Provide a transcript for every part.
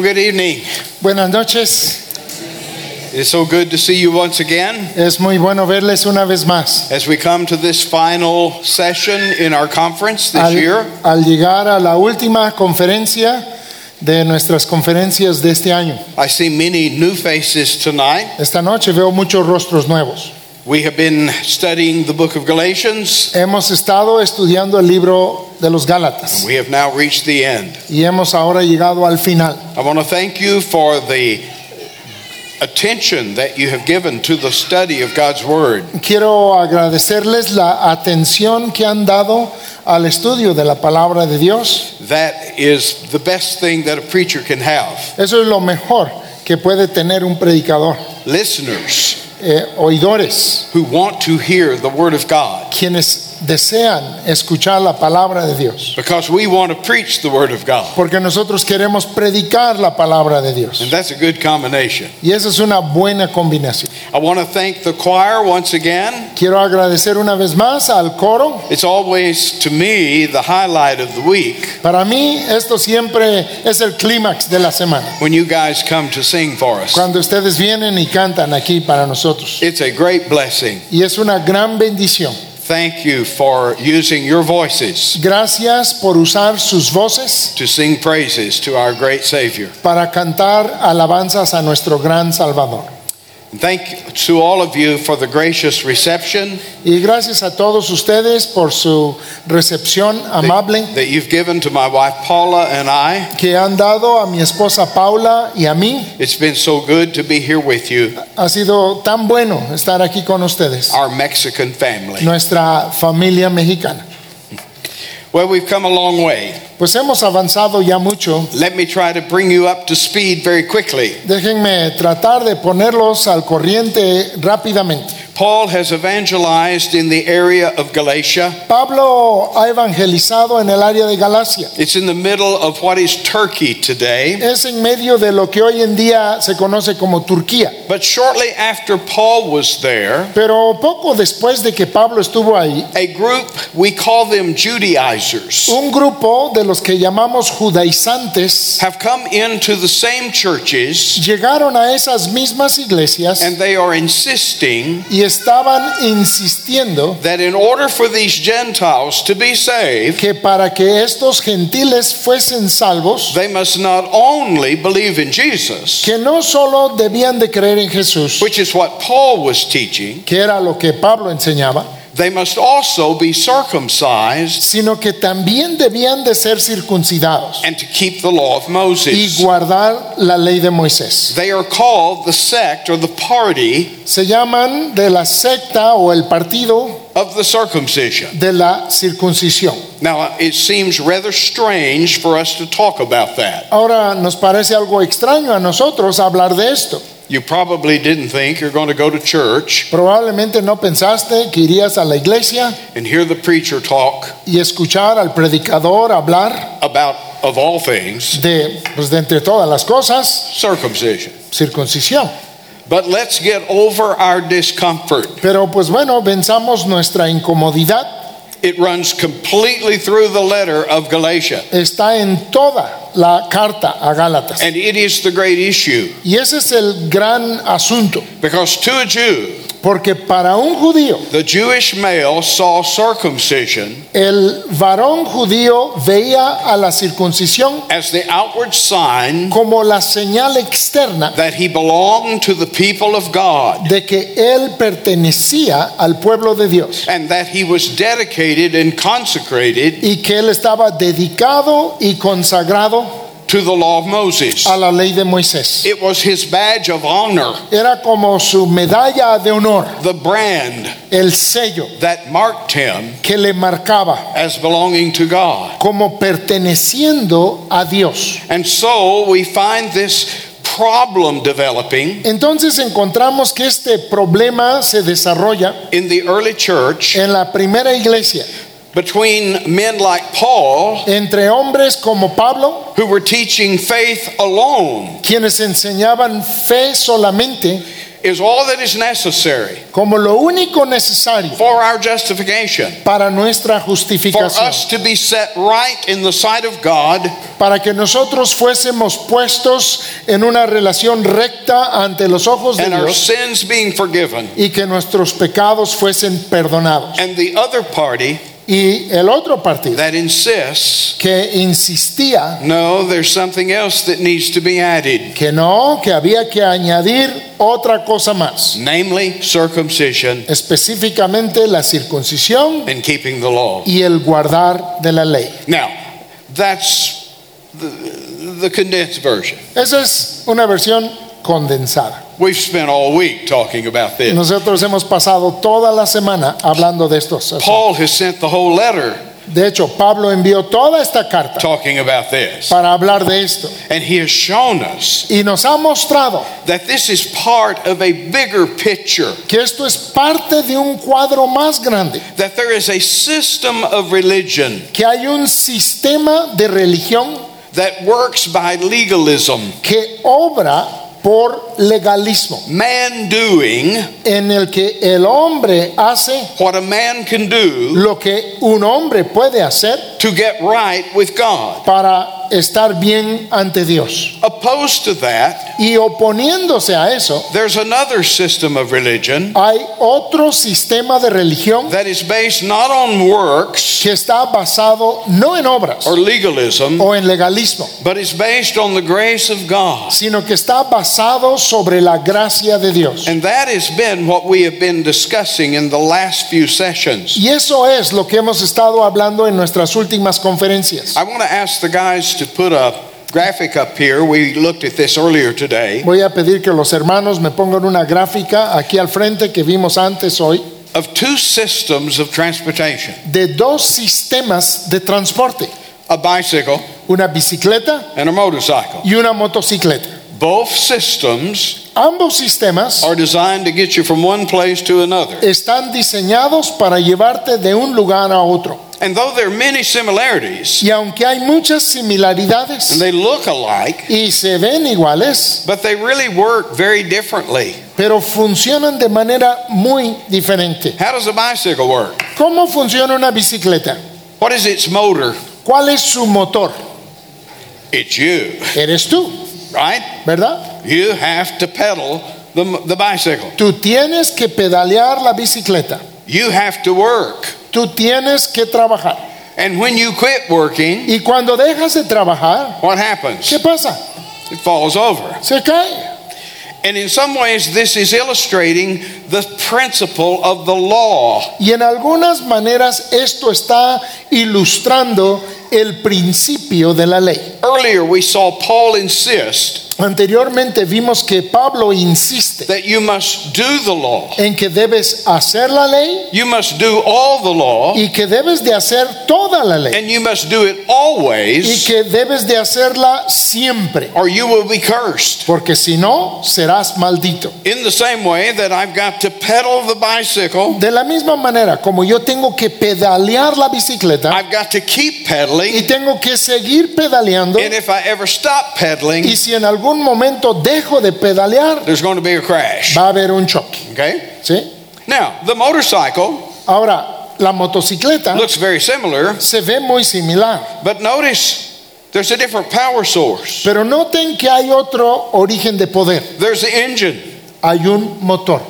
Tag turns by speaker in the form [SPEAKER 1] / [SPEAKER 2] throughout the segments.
[SPEAKER 1] Well, good evening.
[SPEAKER 2] Buenas noches.
[SPEAKER 1] It's so good to see you once again
[SPEAKER 2] Es muy bueno verles una vez más.
[SPEAKER 1] as we come to this final session in our conference this
[SPEAKER 2] Al,
[SPEAKER 1] year.
[SPEAKER 2] al llegar a la última conferencia de nuestras conferencias de este año.
[SPEAKER 1] I see many new faces tonight.
[SPEAKER 2] Esta noche veo muchos rostros nuevos.
[SPEAKER 1] We have been studying the book of Galatians.
[SPEAKER 2] Hemos estado estudiando el libro de los Gálatas
[SPEAKER 1] We have now reached the end.
[SPEAKER 2] y hemos ahora llegado al final.
[SPEAKER 1] I want to thank you for the attention that you have given to the study of God's Word.
[SPEAKER 2] Quiero agradecerles la atención que han dado al estudio de la palabra de Dios.
[SPEAKER 1] That is the best thing that a preacher can have.
[SPEAKER 2] Eso es lo mejor que puede tener un predicador.
[SPEAKER 1] Listeners
[SPEAKER 2] Eh, oidores,
[SPEAKER 1] who want to hear the Word of God.
[SPEAKER 2] quienes desean escuchar la palabra de Dios.
[SPEAKER 1] Because we want to preach the Word of God.
[SPEAKER 2] Porque nosotros queremos predicar la palabra de Dios.
[SPEAKER 1] And that's a good combination.
[SPEAKER 2] Y esa es una buena combinación.
[SPEAKER 1] I want to thank the choir once again.
[SPEAKER 2] Quiero agradecer una vez más al coro.
[SPEAKER 1] It's always, to me, the highlight of the week
[SPEAKER 2] Para mí esto siempre es el clímax de la semana.
[SPEAKER 1] when you guys come to sing for us.
[SPEAKER 2] Cuando ustedes vienen y cantan aquí para nosotros.
[SPEAKER 1] It's a great blessing.
[SPEAKER 2] Y es una gran bendición.
[SPEAKER 1] Thank you for using your voices
[SPEAKER 2] Gracias por usar sus voces
[SPEAKER 1] to sing praises to our great Savior.
[SPEAKER 2] para cantar alabanzas a nuestro gran Salvador.
[SPEAKER 1] Thank to all of you for the gracious reception
[SPEAKER 2] Y gracias a todos ustedes por su recepción amable
[SPEAKER 1] that, that you've given to my wife Paula and I.
[SPEAKER 2] que han dado a mi esposa Paula y a mí.
[SPEAKER 1] It's been so good to be here with you,
[SPEAKER 2] Ha sido tan bueno estar aquí con ustedes,
[SPEAKER 1] our Mexican family.
[SPEAKER 2] nuestra familia mexicana.
[SPEAKER 1] Well, we've come a long way.
[SPEAKER 2] Pues hemos avanzado ya mucho.
[SPEAKER 1] Let me try to bring you up to speed very quickly.
[SPEAKER 2] Déjenme tratar de ponerlos al corriente rápidamente.
[SPEAKER 1] Paul has evangelized in the area of Galatia.
[SPEAKER 2] Pablo ha evangelizado en el área de Galacia.
[SPEAKER 1] It's in the middle of what is Turkey today.
[SPEAKER 2] Es en medio de lo que hoy en día se conoce como Turquía.
[SPEAKER 1] But shortly after Paul was there,
[SPEAKER 2] Pero poco después de que Pablo estuvo ahí,
[SPEAKER 1] a group, we call them Judaizers,
[SPEAKER 2] un grupo de los que llamamos judaizantes
[SPEAKER 1] have come into the same churches
[SPEAKER 2] llegaron a esas mismas iglesias
[SPEAKER 1] and they are insisting
[SPEAKER 2] y estaban insistiendo
[SPEAKER 1] that in order for these Gentiles to be saved,
[SPEAKER 2] que para que estos gentiles fuesen salvos,
[SPEAKER 1] they must not only believe in Jesus,
[SPEAKER 2] que no solo debían de creer en Jesús,
[SPEAKER 1] which is what Paul was teaching,
[SPEAKER 2] que era lo que Pablo enseñaba,
[SPEAKER 1] they must also be circumcised
[SPEAKER 2] sino que también debían de ser circuncidados
[SPEAKER 1] and to keep the law of
[SPEAKER 2] y
[SPEAKER 1] Moses.
[SPEAKER 2] guardar la ley de Moisés.
[SPEAKER 1] They are called the sect or the party
[SPEAKER 2] Se llaman de la secta o el partido
[SPEAKER 1] of the circumcision.
[SPEAKER 2] de la circuncisión.
[SPEAKER 1] Now, it seems rather strange for us to talk about that.
[SPEAKER 2] Ahora nos parece algo extraño a nosotros hablar de esto.
[SPEAKER 1] You probably didn't think you're going to go to church
[SPEAKER 2] Probablemente no pensaste que irías a la iglesia
[SPEAKER 1] and hear the preacher talk
[SPEAKER 2] y escuchar al predicador hablar
[SPEAKER 1] about, of all things,
[SPEAKER 2] de, pues de entre todas las cosas,
[SPEAKER 1] circumcision.
[SPEAKER 2] circuncisión.
[SPEAKER 1] But let's get over our discomfort.
[SPEAKER 2] Pero pues bueno, venzamos nuestra incomodidad.
[SPEAKER 1] It runs completely through the letter of Galatia.
[SPEAKER 2] Está en toda la carta a Gálatas.
[SPEAKER 1] And it is the great issue.
[SPEAKER 2] Y ese es el gran asunto.
[SPEAKER 1] Because to a Jew,
[SPEAKER 2] Porque para un judío,
[SPEAKER 1] the Jewish male saw circumcision
[SPEAKER 2] el varón judío veía a la circuncisión
[SPEAKER 1] as the outward sign
[SPEAKER 2] como la señal externa
[SPEAKER 1] that he belonged to the people of God
[SPEAKER 2] de que él pertenecía al pueblo de Dios
[SPEAKER 1] and that he was dedicated and consecrated
[SPEAKER 2] y que él estaba dedicado y consagrado
[SPEAKER 1] to the law of Moses.
[SPEAKER 2] a la ley de Moisés.
[SPEAKER 1] It was his badge of honor,
[SPEAKER 2] Era como su medalla de honor,
[SPEAKER 1] the brand
[SPEAKER 2] el sello
[SPEAKER 1] that marked him
[SPEAKER 2] que le marcaba
[SPEAKER 1] as belonging to God.
[SPEAKER 2] como perteneciendo a Dios.
[SPEAKER 1] And so we find this problem developing
[SPEAKER 2] Entonces encontramos que este problema se desarrolla
[SPEAKER 1] in the early church
[SPEAKER 2] en la primera iglesia
[SPEAKER 1] between men like Paul
[SPEAKER 2] entre hombres como Pablo,
[SPEAKER 1] who were teaching faith alone
[SPEAKER 2] quienes enseñaban fe solamente
[SPEAKER 1] is all that is necessary
[SPEAKER 2] como lo único necesario
[SPEAKER 1] for our justification,
[SPEAKER 2] para nuestra
[SPEAKER 1] for
[SPEAKER 2] justificación,
[SPEAKER 1] us to be set right in the sight of God
[SPEAKER 2] para que nosotros fuésemos puestos en una relación recta ante los ojos de
[SPEAKER 1] and our sins being forgiven.
[SPEAKER 2] y que nuestros pecados fuesen perdonados.
[SPEAKER 1] And the other party
[SPEAKER 2] Y el otro partido
[SPEAKER 1] that insists,
[SPEAKER 2] que insistía
[SPEAKER 1] no, there's something else that needs to be added,
[SPEAKER 2] que no, que había que añadir otra cosa más,
[SPEAKER 1] namely circumcision
[SPEAKER 2] específicamente la circuncisión
[SPEAKER 1] and keeping the law.
[SPEAKER 2] y el guardar de la ley.
[SPEAKER 1] Now, that's the, the condensed version.
[SPEAKER 2] Esa es una versión condensada.
[SPEAKER 1] We've spent all week talking about this.
[SPEAKER 2] Nosotros hemos pasado toda la semana hablando de estos.
[SPEAKER 1] Paul has sent the whole letter
[SPEAKER 2] De hecho, Pablo envió toda esta carta
[SPEAKER 1] talking about this.
[SPEAKER 2] para hablar de esto
[SPEAKER 1] And he has shown us
[SPEAKER 2] y nos ha mostrado
[SPEAKER 1] that this is part of a bigger picture,
[SPEAKER 2] que esto es parte de un cuadro más grande,
[SPEAKER 1] that there is a system of religion
[SPEAKER 2] que hay un sistema de religión
[SPEAKER 1] that works by legalism,
[SPEAKER 2] que obra por legalismo,
[SPEAKER 1] man doing
[SPEAKER 2] en el que el hombre hace
[SPEAKER 1] what a man can do
[SPEAKER 2] lo que un hombre puede hacer
[SPEAKER 1] to get right with God.
[SPEAKER 2] para estar bien ante Dios.
[SPEAKER 1] Opposed to that,
[SPEAKER 2] Y oponiéndose a eso,
[SPEAKER 1] there's another system of religion
[SPEAKER 2] hay otro sistema de religión
[SPEAKER 1] that is based not on works
[SPEAKER 2] que está basado no en obras
[SPEAKER 1] or legalism,
[SPEAKER 2] o en legalismo,
[SPEAKER 1] but is based on the grace of God.
[SPEAKER 2] sino que está basado sobre la gracia de Dios.
[SPEAKER 1] And that has been what we have been discussing in the last few sessions.
[SPEAKER 2] Y eso es lo que hemos estado hablando en nuestras últimas conferencias.
[SPEAKER 1] I want to ask the guys to put a graphic up here. We looked at this earlier today
[SPEAKER 2] Voy a pedir que los hermanos me pongan una gráfica aquí al frente que vimos antes hoy
[SPEAKER 1] of two systems of transportation
[SPEAKER 2] de dos sistemas de transporte,
[SPEAKER 1] a bicycle
[SPEAKER 2] una bicicleta
[SPEAKER 1] and a motorcycle.
[SPEAKER 2] y una motocicleta.
[SPEAKER 1] Both systems
[SPEAKER 2] Ambos sistemas
[SPEAKER 1] are designed to get you from one place to another.
[SPEAKER 2] están diseñados para llevarte de un lugar a otro.
[SPEAKER 1] And though there are many similarities
[SPEAKER 2] Y aunque hay muchas similaridades
[SPEAKER 1] and they look alike,
[SPEAKER 2] y se ven iguales,
[SPEAKER 1] but they really work very differently.
[SPEAKER 2] pero funcionan de manera muy diferente.
[SPEAKER 1] How does a bicycle work?
[SPEAKER 2] ¿Cómo funciona una bicicleta?
[SPEAKER 1] What is its motor?
[SPEAKER 2] ¿Cuál es su motor?
[SPEAKER 1] It's you,
[SPEAKER 2] Eres tú,
[SPEAKER 1] right?
[SPEAKER 2] ¿verdad?
[SPEAKER 1] You have to pedal the, the bicycle.
[SPEAKER 2] Tú tienes que pedalear la bicicleta.
[SPEAKER 1] You have to work.
[SPEAKER 2] Tú tienes que trabajar.
[SPEAKER 1] And when you quit working,
[SPEAKER 2] Y cuando dejas de trabajar,
[SPEAKER 1] what happens?
[SPEAKER 2] ¿qué pasa?
[SPEAKER 1] It falls over.
[SPEAKER 2] Se cae.
[SPEAKER 1] And in some ways, this is illustrating the principle of the law.
[SPEAKER 2] Y en algunas maneras esto está ilustrando el principio de la ley.
[SPEAKER 1] Earlier, we saw Paul insist
[SPEAKER 2] Anteriormente vimos que Pablo insiste
[SPEAKER 1] that you must do the law,
[SPEAKER 2] en que debes hacer la ley
[SPEAKER 1] you must do all the law,
[SPEAKER 2] y que debes de hacer toda la ley
[SPEAKER 1] and you must do it
[SPEAKER 2] y
[SPEAKER 1] always,
[SPEAKER 2] que debes de hacerla siempre,
[SPEAKER 1] or you will be cursed.
[SPEAKER 2] porque si no serás maldito.
[SPEAKER 1] In the same way that I've got to pedal the bicycle,
[SPEAKER 2] De la misma manera como yo tengo que pedalear la bicicleta
[SPEAKER 1] I've got to keep
[SPEAKER 2] y
[SPEAKER 1] pedaling,
[SPEAKER 2] tengo que seguir pedaleando
[SPEAKER 1] and if I ever stop pedaling,
[SPEAKER 2] y si en algún momento dejo de pedalear
[SPEAKER 1] there's going to be a crash.
[SPEAKER 2] va a haber un choque,
[SPEAKER 1] Okay?
[SPEAKER 2] ¿sí?
[SPEAKER 1] Now, the motorcycle
[SPEAKER 2] Ahora, la motocicleta
[SPEAKER 1] looks very similar,
[SPEAKER 2] se ve muy similar,
[SPEAKER 1] but notice there's a different power source.
[SPEAKER 2] pero noten que hay otro origen de poder.
[SPEAKER 1] There's the engine.
[SPEAKER 2] Hay un motor.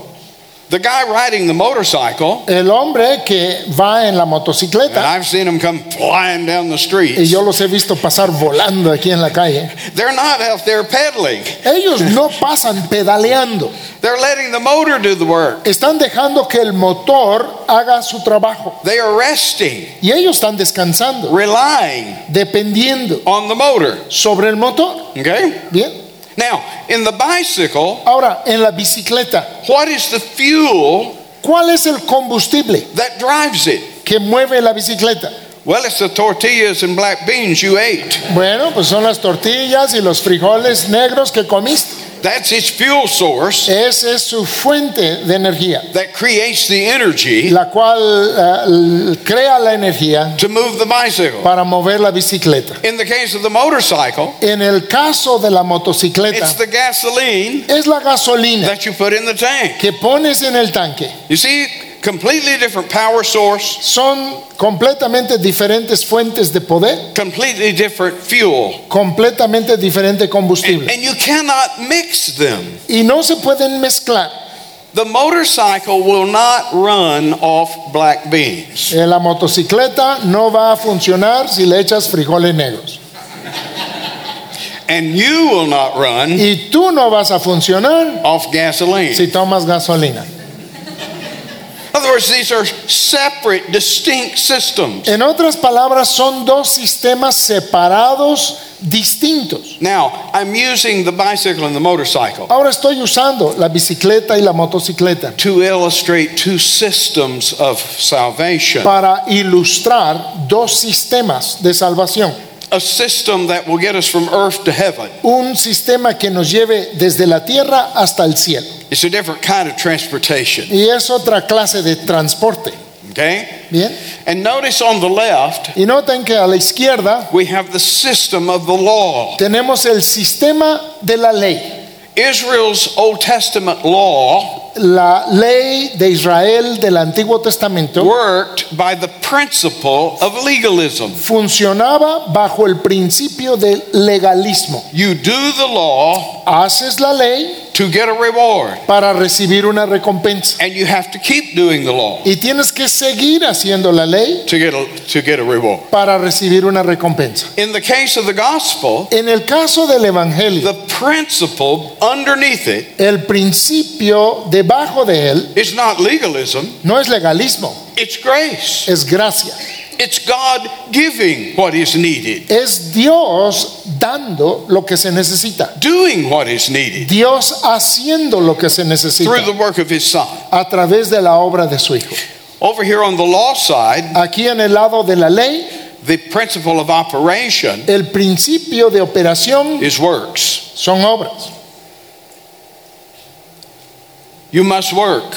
[SPEAKER 1] The guy riding the motorcycle,
[SPEAKER 2] El hombre que va en la
[SPEAKER 1] and
[SPEAKER 2] motocicleta,
[SPEAKER 1] I've seen him come flying down the
[SPEAKER 2] y
[SPEAKER 1] streets,
[SPEAKER 2] yo los he visto pasar volando aquí en la calle,
[SPEAKER 1] they're not out there pedaling.
[SPEAKER 2] ellos no pasan pedaleando,
[SPEAKER 1] They're letting the motor do the work.
[SPEAKER 2] están dejando que el motor haga su trabajo.
[SPEAKER 1] They are resting,
[SPEAKER 2] Y ellos están descansando,
[SPEAKER 1] relying
[SPEAKER 2] dependiendo
[SPEAKER 1] on the motor.
[SPEAKER 2] sobre el motor.
[SPEAKER 1] Okay?
[SPEAKER 2] Bien.
[SPEAKER 1] Now, in the bicycle,
[SPEAKER 2] Ahora, en la bicicleta,
[SPEAKER 1] what is the fuel
[SPEAKER 2] ¿cuál es el combustible
[SPEAKER 1] that drives it?
[SPEAKER 2] que mueve la bicicleta?
[SPEAKER 1] Well, it's the tortillas and black beans you ate.
[SPEAKER 2] Bueno, pues son las tortillas y los frijoles negros que comiste.
[SPEAKER 1] That's its fuel source
[SPEAKER 2] Esa es su fuente de energía,
[SPEAKER 1] that creates the energy
[SPEAKER 2] la cual eh, l- crea la energía
[SPEAKER 1] to move the bicycle.
[SPEAKER 2] para mover la bicicleta.
[SPEAKER 1] In the case of the motorcycle,
[SPEAKER 2] En el caso de la motocicleta,
[SPEAKER 1] it's the gasoline
[SPEAKER 2] es la gasolina
[SPEAKER 1] that you put in the tank.
[SPEAKER 2] que pones en el tanque.
[SPEAKER 1] You see, completely different power source,
[SPEAKER 2] Son completamente diferentes fuentes de poder,
[SPEAKER 1] completely different fuel.
[SPEAKER 2] completamente diferente combustible.
[SPEAKER 1] And you cannot mix them.
[SPEAKER 2] Y no se pueden mezclar.
[SPEAKER 1] The motorcycle will not run off black beans.
[SPEAKER 2] Eh, La motocicleta no va a funcionar si le echas frijoles negros.
[SPEAKER 1] And you will not run
[SPEAKER 2] Y tú no vas a funcionar
[SPEAKER 1] off gasoline.
[SPEAKER 2] si tomas gasolina.
[SPEAKER 1] In other words, these are separate, distinct systems.
[SPEAKER 2] En otras palabras, son dos sistemas separados, distintos.
[SPEAKER 1] Now, I'm using the bicycle and the motorcycle
[SPEAKER 2] Ahora estoy usando la bicicleta y la motocicleta
[SPEAKER 1] to illustrate two systems of salvation.
[SPEAKER 2] para ilustrar dos sistemas de salvación.
[SPEAKER 1] A system that will get us from earth to heaven.
[SPEAKER 2] Un sistema que nos lleve desde la tierra hasta el cielo.
[SPEAKER 1] It's a different kind of transportation.
[SPEAKER 2] Y es otra clase de transporte.
[SPEAKER 1] Okay?
[SPEAKER 2] Bien.
[SPEAKER 1] And notice on the left,
[SPEAKER 2] Y noten que a la izquierda
[SPEAKER 1] we have the system of the law.
[SPEAKER 2] tenemos el sistema de la ley.
[SPEAKER 1] Israel's Old Testament law
[SPEAKER 2] La ley de Israel del Antiguo Testamento
[SPEAKER 1] worked by the principle of legalism.
[SPEAKER 2] funcionaba bajo el principio del legalismo.
[SPEAKER 1] You do the law
[SPEAKER 2] Haces la ley
[SPEAKER 1] to get a reward,
[SPEAKER 2] para recibir una recompensa.
[SPEAKER 1] and you have to keep doing the law
[SPEAKER 2] Y tienes que seguir haciendo la ley
[SPEAKER 1] to get a, to get a reward.
[SPEAKER 2] para recibir una recompensa.
[SPEAKER 1] In the case of the gospel,
[SPEAKER 2] En el caso del Evangelio,
[SPEAKER 1] the principle underneath it
[SPEAKER 2] el principio debajo de él
[SPEAKER 1] is not legalism,
[SPEAKER 2] no es legalismo,
[SPEAKER 1] it's grace.
[SPEAKER 2] es gracia.
[SPEAKER 1] It's God giving what is needed,
[SPEAKER 2] Es Dios dando lo que se necesita.
[SPEAKER 1] doing what is needed
[SPEAKER 2] Dios haciendo lo que se necesita
[SPEAKER 1] through the work of His Son.
[SPEAKER 2] a través de la obra de su Hijo.
[SPEAKER 1] Over here on the law side,
[SPEAKER 2] Aquí en el lado de la ley,
[SPEAKER 1] the principle of operation
[SPEAKER 2] el principio de operación
[SPEAKER 1] is works.
[SPEAKER 2] son obras.
[SPEAKER 1] You must work,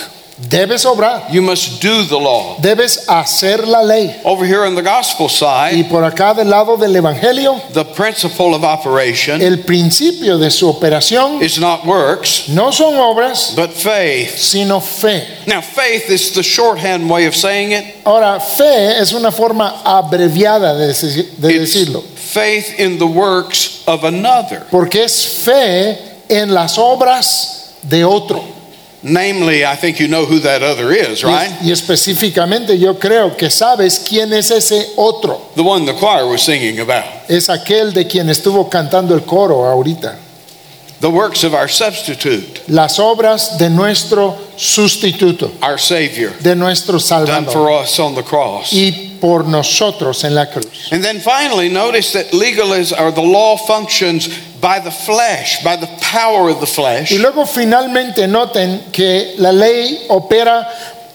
[SPEAKER 2] Debes obrar,
[SPEAKER 1] you must do the law.
[SPEAKER 2] debes hacer la ley.
[SPEAKER 1] Over here on the gospel side, Y
[SPEAKER 2] por acá del lado del Evangelio,
[SPEAKER 1] the principle of operation
[SPEAKER 2] el principio de su operación
[SPEAKER 1] is not works,
[SPEAKER 2] no son obras,
[SPEAKER 1] but faith.
[SPEAKER 2] sino fe.
[SPEAKER 1] Now, faith is the shorthand way of saying it.
[SPEAKER 2] Ahora, fe es una forma abreviada de, de
[SPEAKER 1] It's
[SPEAKER 2] decirlo,
[SPEAKER 1] faith in the works of another.
[SPEAKER 2] porque es fe en las obras de otro.
[SPEAKER 1] Namely, I think you know who that other is,
[SPEAKER 2] Y,
[SPEAKER 1] right?
[SPEAKER 2] y específicamente yo creo que sabes quién es ese otro.
[SPEAKER 1] The one the choir was singing about.
[SPEAKER 2] Es aquel de quien estuvo cantando el coro ahorita.
[SPEAKER 1] The works of our substitute,
[SPEAKER 2] Las obras de nuestro sustituto,
[SPEAKER 1] our Savior,
[SPEAKER 2] de nuestro salvador.
[SPEAKER 1] done for us on the cross.
[SPEAKER 2] Y por nosotros en la cruz.
[SPEAKER 1] And then finally, notice that legalism or the law functions by the flesh, by the power of the flesh.
[SPEAKER 2] Y luego finalmente noten que la ley opera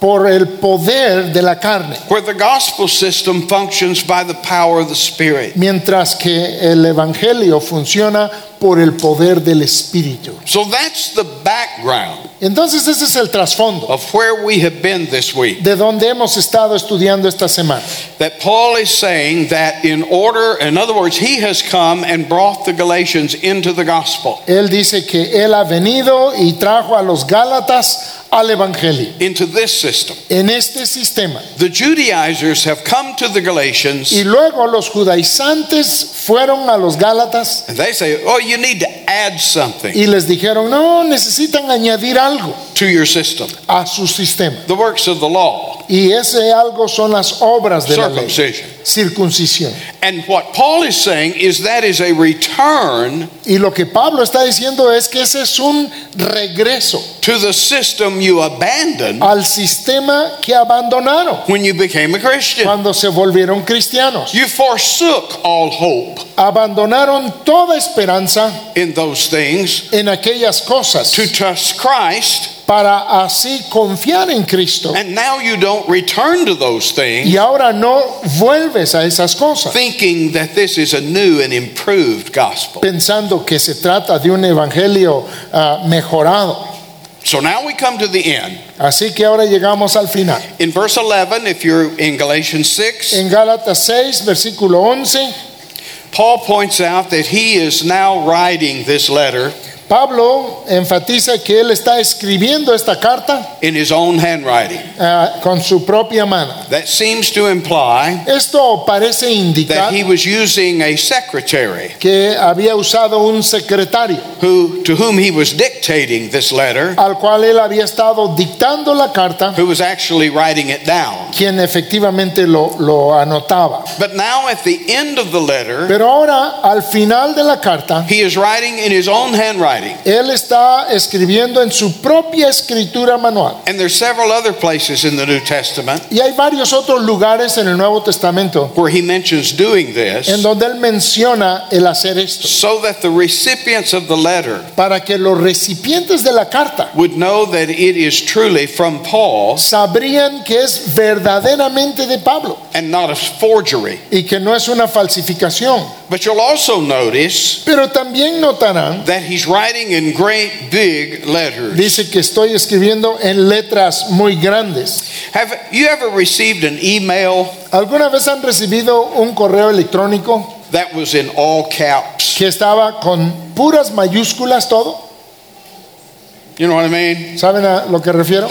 [SPEAKER 2] por el poder de la carne,
[SPEAKER 1] Where the gospel system functions by the power of the Spirit.
[SPEAKER 2] mientras que el Evangelio funciona por el poder del Espíritu.
[SPEAKER 1] So that's the background
[SPEAKER 2] Entonces ese es el trasfondo
[SPEAKER 1] of where we have been this week.
[SPEAKER 2] de donde hemos estado estudiando esta semana.
[SPEAKER 1] That Paul is saying that in order, in other words, he has come and brought the Galatians into the gospel,
[SPEAKER 2] Él dice que Él ha venido y trajo a los Gálatas al Evangelio.
[SPEAKER 1] into this system.
[SPEAKER 2] En este sistema.
[SPEAKER 1] The Judaizers have come to the Galatians
[SPEAKER 2] Y luego los judaizantes fueron a los Gálatas
[SPEAKER 1] and they say, Oh, you need to add something
[SPEAKER 2] y les dijeron, no, necesitan añadir algo
[SPEAKER 1] to your system.
[SPEAKER 2] a su sistema.
[SPEAKER 1] The works of the law,
[SPEAKER 2] Y ese algo son las obras de la ley. Circuncisión.
[SPEAKER 1] And what Paul is saying is that is a return
[SPEAKER 2] Y lo que Pablo está diciendo es que ese es un regreso
[SPEAKER 1] to the system you abandoned
[SPEAKER 2] al sistema que abandonaron
[SPEAKER 1] when you became a Christian.
[SPEAKER 2] cuando se volvieron cristianos.
[SPEAKER 1] You forsook all hope
[SPEAKER 2] Abandonaron toda esperanza
[SPEAKER 1] in those things
[SPEAKER 2] en aquellas cosas
[SPEAKER 1] to trust Christ
[SPEAKER 2] para así confiar en Cristo.
[SPEAKER 1] And now you don't return to those things
[SPEAKER 2] Y ahora no vuelves a esas cosas
[SPEAKER 1] thinking that this is a new and improved gospel.
[SPEAKER 2] pensando que se trata de un evangelio ah, mejorado.
[SPEAKER 1] So now we come to the end.
[SPEAKER 2] Así que ahora llegamos al final.
[SPEAKER 1] In verse 11, if you're in Galatians 6,
[SPEAKER 2] En Gálatas 6, versículo 11,
[SPEAKER 1] Paul points out that he is now writing this letter
[SPEAKER 2] Pablo enfatiza que él está escribiendo esta carta
[SPEAKER 1] in his own handwriting.
[SPEAKER 2] ah, con su propia mano.
[SPEAKER 1] That seems to imply
[SPEAKER 2] Esto parece indicar
[SPEAKER 1] that he was using a secretary
[SPEAKER 2] que había usado un secretario
[SPEAKER 1] who to whom he was dictating this letter,
[SPEAKER 2] al cual él había estado dictando la carta,
[SPEAKER 1] who was actually writing it down.
[SPEAKER 2] quien efectivamente lo, lo anotaba.
[SPEAKER 1] But now at the end of the letter,
[SPEAKER 2] Pero ahora, al final de la carta,
[SPEAKER 1] he is writing in his own handwriting.
[SPEAKER 2] Él está escribiendo en su propia escritura manual.
[SPEAKER 1] And there's several other places in the New Testament
[SPEAKER 2] Y hay varios otros lugares en el Nuevo Testamento
[SPEAKER 1] where he mentions doing
[SPEAKER 2] en
[SPEAKER 1] this
[SPEAKER 2] donde él menciona el hacer esto,
[SPEAKER 1] so that the recipients of the letter
[SPEAKER 2] para que los recipientes de la carta
[SPEAKER 1] would know that it is truly from Paul
[SPEAKER 2] sabrían que es verdaderamente de Pablo
[SPEAKER 1] and not a forgery.
[SPEAKER 2] y que no es una falsificación.
[SPEAKER 1] But you'll also notice
[SPEAKER 2] Pero también notarán,
[SPEAKER 1] that he's writing in great big letters.
[SPEAKER 2] dice que estoy escribiendo en letras muy grandes.
[SPEAKER 1] Have you ever received an email
[SPEAKER 2] ¿Alguna vez han recibido un correo electrónico
[SPEAKER 1] that was in all caps?
[SPEAKER 2] que estaba con puras mayúsculas todo?
[SPEAKER 1] You know what I mean?
[SPEAKER 2] ¿Saben a lo que refiero?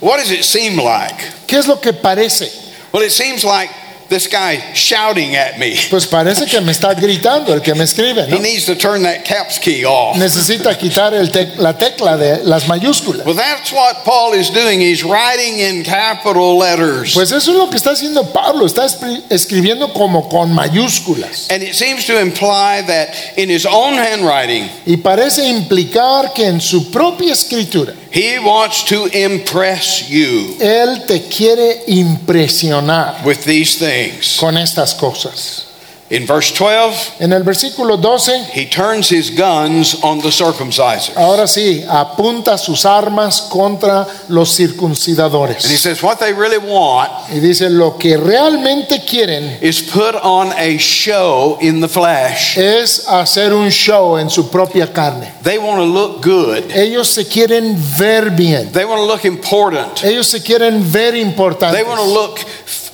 [SPEAKER 1] What does it seem like?
[SPEAKER 2] ¿Qué es lo que parece?
[SPEAKER 1] Well, it seems like this guy shouting at me.
[SPEAKER 2] Pues parece que me está gritando el que me escribe,
[SPEAKER 1] He
[SPEAKER 2] ¿no?
[SPEAKER 1] needs to turn that caps key off.
[SPEAKER 2] Necesita quitar el tec- la tecla de las mayúsculas.
[SPEAKER 1] Well, that's what Paul is doing. He's writing in capital letters.
[SPEAKER 2] Pues eso es lo que está haciendo Pablo, está escribiendo como con mayúsculas.
[SPEAKER 1] And it seems to imply that in his own handwriting,
[SPEAKER 2] Y parece implicar que en su propia escritura,
[SPEAKER 1] he wants to impress you
[SPEAKER 2] Él te quiere impresionar
[SPEAKER 1] with these things.
[SPEAKER 2] con estas cosas.
[SPEAKER 1] In verse 12,
[SPEAKER 2] En el versículo 12,
[SPEAKER 1] he turns his guns on the circumcisers.
[SPEAKER 2] ahora sí, apunta sus armas contra los circuncidadores.
[SPEAKER 1] And he says, what they really want
[SPEAKER 2] Y dice, lo que realmente quieren
[SPEAKER 1] is put on a show in the flesh.
[SPEAKER 2] es hacer un show en su propia carne.
[SPEAKER 1] They want to look good.
[SPEAKER 2] Ellos se quieren ver bien.
[SPEAKER 1] They want to look important.
[SPEAKER 2] Ellos se quieren ver importantes.
[SPEAKER 1] They want to look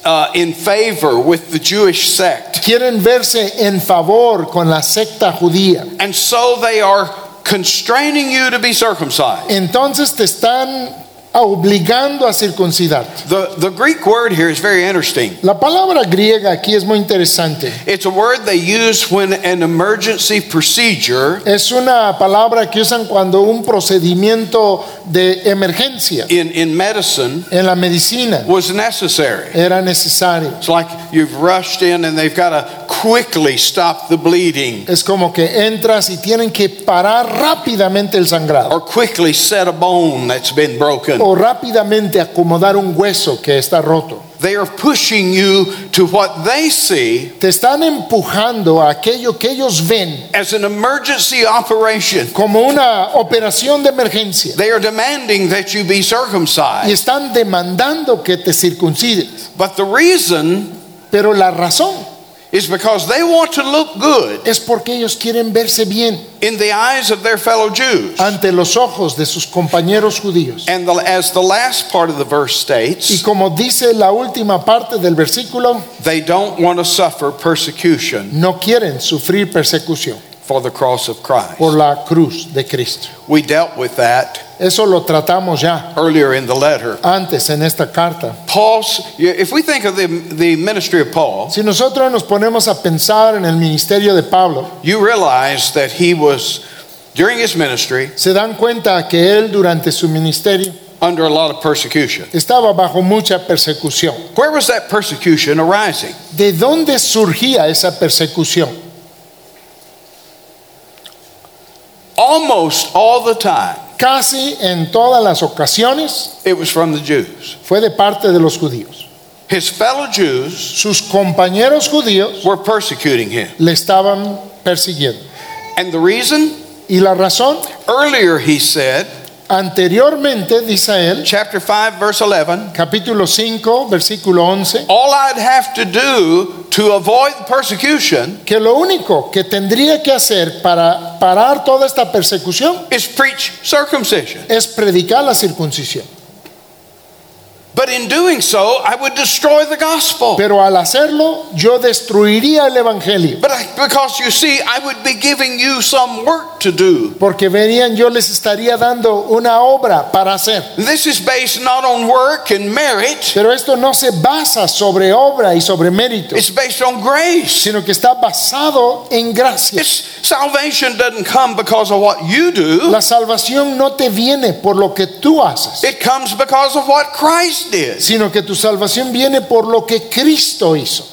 [SPEAKER 1] uh, in favor with the Jewish sect.
[SPEAKER 2] Quieren verse en favor con la secta judía.
[SPEAKER 1] And so they are constraining you to be circumcised.
[SPEAKER 2] Entonces te están obligando a circuncidarte.
[SPEAKER 1] The, the Greek word here is very interesting.
[SPEAKER 2] La palabra griega aquí es muy interesante.
[SPEAKER 1] It's a word they use when an emergency procedure
[SPEAKER 2] Es una palabra que usan cuando un procedimiento de emergencia
[SPEAKER 1] in, in medicine
[SPEAKER 2] en la medicina
[SPEAKER 1] was necessary.
[SPEAKER 2] era necesario.
[SPEAKER 1] It's like you've rushed in and they've got to quickly stop the bleeding
[SPEAKER 2] Es como que entras y tienen que parar rápidamente el sangrado
[SPEAKER 1] or quickly set a bone that's been broken.
[SPEAKER 2] O rápidamente acomodar un hueso que está roto.
[SPEAKER 1] They are pushing you to what they see
[SPEAKER 2] Te están empujando a aquello que ellos ven
[SPEAKER 1] as an emergency operation.
[SPEAKER 2] como una operación de emergencia
[SPEAKER 1] They are demanding that you be
[SPEAKER 2] y
[SPEAKER 1] circumcised.
[SPEAKER 2] están demandando que te circuncides.
[SPEAKER 1] But the reason
[SPEAKER 2] Pero la razón
[SPEAKER 1] is because they want to look good
[SPEAKER 2] es porque ellos quieren verse bien
[SPEAKER 1] in the eyes of their fellow Jews.
[SPEAKER 2] ante los ojos de sus compañeros judíos.
[SPEAKER 1] And the, as the last part of the verse states, Y
[SPEAKER 2] como dice la última parte del versículo,
[SPEAKER 1] they don't want to suffer persecution
[SPEAKER 2] no quieren sufrir persecución
[SPEAKER 1] for the cross of Christ.
[SPEAKER 2] por la cruz de Cristo.
[SPEAKER 1] We dealt with that
[SPEAKER 2] Eso lo tratamos ya
[SPEAKER 1] earlier in the letter.
[SPEAKER 2] antes en esta carta.
[SPEAKER 1] Paul's, if we think of the, the ministry of Paul,
[SPEAKER 2] Si nosotros nos ponemos a pensar en el ministerio de Pablo,
[SPEAKER 1] you realize that he was, during his ministry,
[SPEAKER 2] se dan cuenta que él durante su ministerio
[SPEAKER 1] under a lot of persecution.
[SPEAKER 2] estaba bajo mucha persecución.
[SPEAKER 1] Where was that persecution arising?
[SPEAKER 2] ¿De dónde surgía esa persecución?
[SPEAKER 1] Almost all the time,
[SPEAKER 2] Casi en todas las ocasiones
[SPEAKER 1] it was from the Jews.
[SPEAKER 2] fue de parte de los judíos.
[SPEAKER 1] His fellow Jews
[SPEAKER 2] Sus compañeros judíos
[SPEAKER 1] were persecuting him.
[SPEAKER 2] le estaban persiguiendo.
[SPEAKER 1] And the reason?
[SPEAKER 2] Y la razón,
[SPEAKER 1] Earlier he said,
[SPEAKER 2] Anteriormente, dice él,
[SPEAKER 1] chapter 5, verse 11,
[SPEAKER 2] capítulo 5, versículo 11,
[SPEAKER 1] all I'd have to do to avoid persecution
[SPEAKER 2] que lo único que tendría que hacer para parar toda esta persecución
[SPEAKER 1] is preach circumcision.
[SPEAKER 2] es predicar la circuncisión.
[SPEAKER 1] But in doing so, I would destroy the gospel.
[SPEAKER 2] Pero al hacerlo, yo destruiría el evangelio.
[SPEAKER 1] But I, because you see, I would be giving you some work to do.
[SPEAKER 2] Porque verían, yo les estaría dando una obra para hacer.
[SPEAKER 1] This is based not on work and merit,
[SPEAKER 2] Pero esto no se basa sobre obra y sobre mérito,
[SPEAKER 1] it's based on grace.
[SPEAKER 2] sino que está basado en gracia.
[SPEAKER 1] It's, salvation doesn't come because of what you do,
[SPEAKER 2] La salvación no te viene por lo que tú haces,
[SPEAKER 1] it comes because of what Christ did.
[SPEAKER 2] sino que tu salvación viene por lo que Cristo hizo.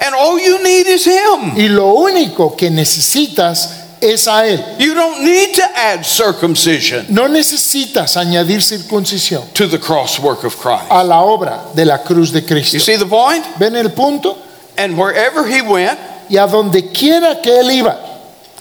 [SPEAKER 1] And all you need is Him.
[SPEAKER 2] Y lo único que necesitas es a Él.
[SPEAKER 1] You don't need to add circumcision
[SPEAKER 2] No necesitas añadir circuncisión
[SPEAKER 1] to the cross work of Christ.
[SPEAKER 2] a la obra de la cruz de
[SPEAKER 1] You
[SPEAKER 2] Cristo.
[SPEAKER 1] see the point?
[SPEAKER 2] ¿Ven el punto?
[SPEAKER 1] And wherever He went,
[SPEAKER 2] Y a donde quiera que Él iba,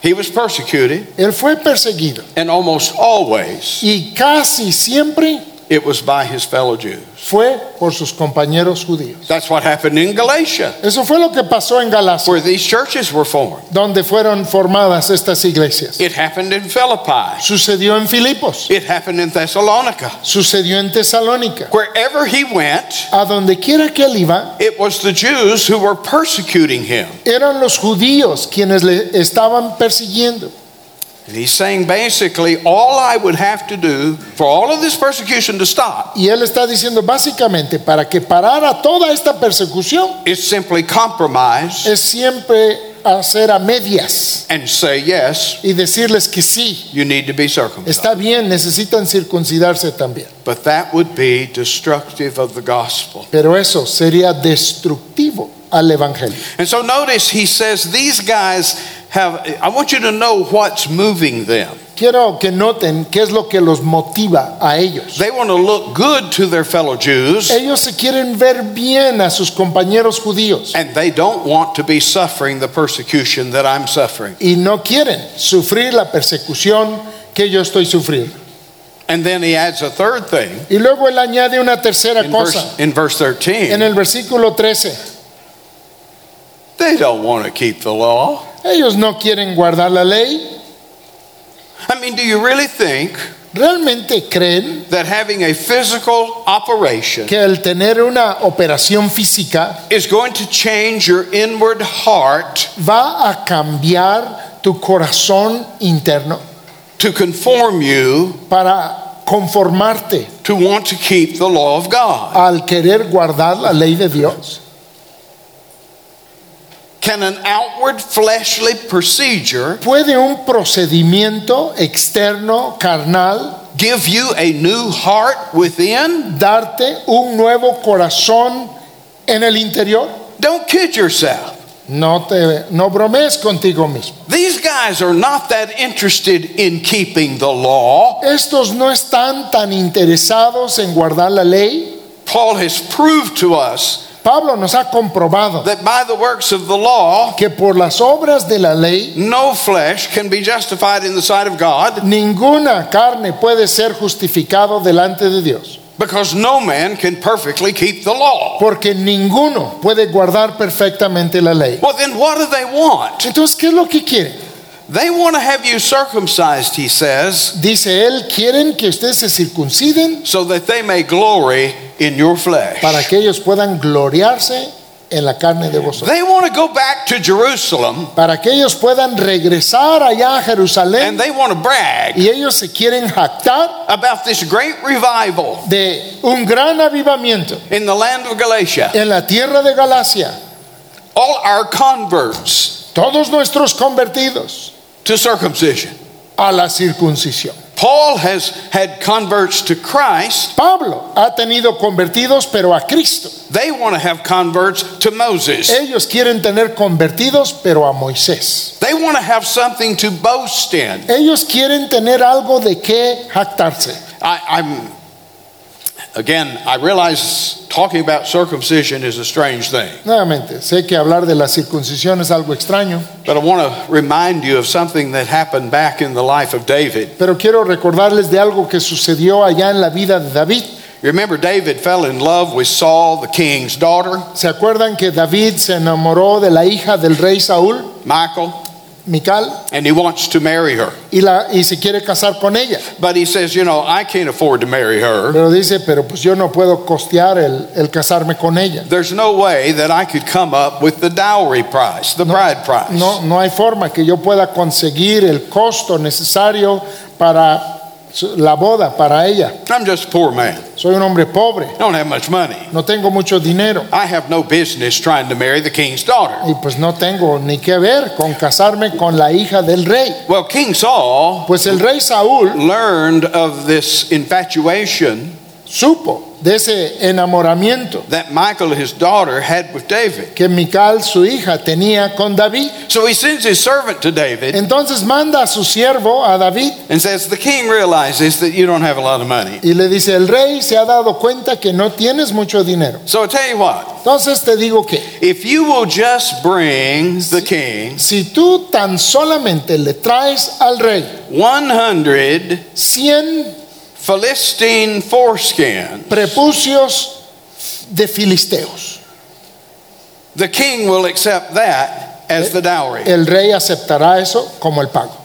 [SPEAKER 1] He was persecuted,
[SPEAKER 2] Él fue perseguido.
[SPEAKER 1] and almost always
[SPEAKER 2] Y casi siempre
[SPEAKER 1] it was by His fellow Jews.
[SPEAKER 2] fue por sus compañeros judíos.
[SPEAKER 1] That's what happened in Galatia,
[SPEAKER 2] Eso fue lo que pasó en Galacia,
[SPEAKER 1] where these churches were formed.
[SPEAKER 2] donde fueron formadas estas iglesias.
[SPEAKER 1] It happened in Philippi.
[SPEAKER 2] Sucedió en Filipos,
[SPEAKER 1] It happened in Thessalonica.
[SPEAKER 2] sucedió en Tesalónica.
[SPEAKER 1] Wherever he went,
[SPEAKER 2] A donde quiera que él iba,
[SPEAKER 1] it was the Jews who were persecuting him.
[SPEAKER 2] eran los judíos quienes le estaban persiguiendo.
[SPEAKER 1] And he's saying basically, all I would have to do for all of this persecution to stop
[SPEAKER 2] Y él está diciendo básicamente, para que parara toda esta persecución,
[SPEAKER 1] is simply compromise
[SPEAKER 2] es siempre hacer a medias
[SPEAKER 1] and say, yes,
[SPEAKER 2] y decirles que sí,
[SPEAKER 1] you need to be circumcised.
[SPEAKER 2] está bien, necesitan circuncidarse también.
[SPEAKER 1] But that would be destructive of the gospel.
[SPEAKER 2] Pero eso sería destructivo al Evangelio.
[SPEAKER 1] And so notice he says, these guys have, I want you to know what's moving them.
[SPEAKER 2] Quiero que noten qué es lo que los motiva a ellos.
[SPEAKER 1] They want to look good to their fellow Jews,
[SPEAKER 2] Ellos se quieren ver bien a sus compañeros judíos
[SPEAKER 1] and they don't want to be suffering the persecution that I'm suffering.
[SPEAKER 2] y no quieren sufrir la persecución que yo estoy sufriendo.
[SPEAKER 1] And then he adds a third thing
[SPEAKER 2] Y luego él añade una tercera
[SPEAKER 1] in
[SPEAKER 2] cosa
[SPEAKER 1] verse, in verse 13.
[SPEAKER 2] en
[SPEAKER 1] 13.
[SPEAKER 2] el versículo 13.
[SPEAKER 1] They don't want to keep the law.
[SPEAKER 2] Ellos no quieren guardar la ley.
[SPEAKER 1] I mean, do you really think
[SPEAKER 2] ¿Realmente creen
[SPEAKER 1] that having a physical operation
[SPEAKER 2] que el tener una operación física
[SPEAKER 1] is going to change your inward heart
[SPEAKER 2] va a cambiar tu corazón interno
[SPEAKER 1] to conform you
[SPEAKER 2] para conformarte
[SPEAKER 1] to want to keep the law of God?
[SPEAKER 2] al querer guardar la ley de Dios?
[SPEAKER 1] Can an outward fleshly procedure
[SPEAKER 2] ¿Puede un procedimiento externo carnal
[SPEAKER 1] give you a new heart within?
[SPEAKER 2] darte un nuevo corazón en el interior?
[SPEAKER 1] Don't kid yourself.
[SPEAKER 2] No te no bromees contigo mismo.
[SPEAKER 1] These guys are not that interested in keeping the law.
[SPEAKER 2] Estos no están tan interesados en guardar la ley.
[SPEAKER 1] Paul has proved to us
[SPEAKER 2] Pablo nos ha comprobado
[SPEAKER 1] that by the works of the law,
[SPEAKER 2] que por las obras de la ley
[SPEAKER 1] no flesh can be justified in the sight of God
[SPEAKER 2] ninguna carne puede ser justificado delante de Dios,
[SPEAKER 1] because no man can perfectly keep the law.
[SPEAKER 2] porque ninguno puede guardar perfectamente la ley.
[SPEAKER 1] Well, then what do they want?
[SPEAKER 2] Entonces, ¿qué es lo que quieren?
[SPEAKER 1] They want to have you circumcised, he says,
[SPEAKER 2] Dice él, quieren que ustedes se circunciden
[SPEAKER 1] so that they may glory in your flesh.
[SPEAKER 2] para que ellos puedan gloriarse en la carne de vosotros.
[SPEAKER 1] They want to go back to Jerusalem
[SPEAKER 2] Para que ellos puedan regresar allá a
[SPEAKER 1] and
[SPEAKER 2] Jerusalén
[SPEAKER 1] they want to brag
[SPEAKER 2] y ellos se quieren jactar
[SPEAKER 1] about this great revival
[SPEAKER 2] de un gran avivamiento
[SPEAKER 1] in the land of Galatia.
[SPEAKER 2] en la tierra de Galacia.
[SPEAKER 1] All our converts
[SPEAKER 2] Todos nuestros convertidos
[SPEAKER 1] to circumcision.
[SPEAKER 2] a la circuncisión.
[SPEAKER 1] Paul has had converts to Christ.
[SPEAKER 2] Pablo ha tenido convertidos, pero a Cristo.
[SPEAKER 1] They want to have converts to Moses.
[SPEAKER 2] Ellos quieren tener convertidos, pero a Moisés.
[SPEAKER 1] They want to have something to boast in.
[SPEAKER 2] Ellos quieren tener algo de qué jactarse.
[SPEAKER 1] I, I'm Again, I realize talking about circumcision is a strange thing,
[SPEAKER 2] Nuevamente, sé que hablar de la circuncisión es algo extraño,
[SPEAKER 1] but I want to remind you of something that happened back in the life of David.
[SPEAKER 2] pero quiero recordarles de algo que sucedió allá en la vida de David.
[SPEAKER 1] You remember David fell in love with Saul, the king's daughter,
[SPEAKER 2] ¿Se acuerdan que David se enamoró de la hija del rey Saúl,
[SPEAKER 1] Michal,
[SPEAKER 2] Mical,
[SPEAKER 1] and he wants to marry her.
[SPEAKER 2] y, la, y se quiere casar con ella?
[SPEAKER 1] But he says, you know, I can't afford to marry her.
[SPEAKER 2] Pero dice, pero pues yo no puedo costear el, el casarme con ella.
[SPEAKER 1] There's no way that I could come up with the dowry price, the bride price.
[SPEAKER 2] No, no hay forma que yo pueda conseguir el costo necesario para la boda, para ella.
[SPEAKER 1] I'm just a poor man.
[SPEAKER 2] Soy un hombre pobre,
[SPEAKER 1] I don't have much money.
[SPEAKER 2] no tengo mucho dinero
[SPEAKER 1] I have no business trying to marry the king's daughter.
[SPEAKER 2] y pues no tengo ni que ver con casarme con la hija del rey.
[SPEAKER 1] Well, King Saul
[SPEAKER 2] Pues el rey Saúl
[SPEAKER 1] learned of this infatuation
[SPEAKER 2] supo de ese enamoramiento
[SPEAKER 1] that Michal, his daughter, had with David.
[SPEAKER 2] que Mical, su hija, tenía con David.
[SPEAKER 1] So he sends his servant to David
[SPEAKER 2] Entonces manda a su siervo, a David,
[SPEAKER 1] and says, The king realizes that you don't have a lot of money.
[SPEAKER 2] y le dice, el rey se ha dado cuenta que no tienes mucho dinero.
[SPEAKER 1] So I tell you what,
[SPEAKER 2] Entonces te digo que
[SPEAKER 1] if you will just bring the king
[SPEAKER 2] si tú tan solamente le traes al rey
[SPEAKER 1] 100
[SPEAKER 2] 100
[SPEAKER 1] Philistine foreskin,
[SPEAKER 2] prepucios de filisteos,
[SPEAKER 1] the king will accept that as the dowry.
[SPEAKER 2] el rey aceptará eso como el pago.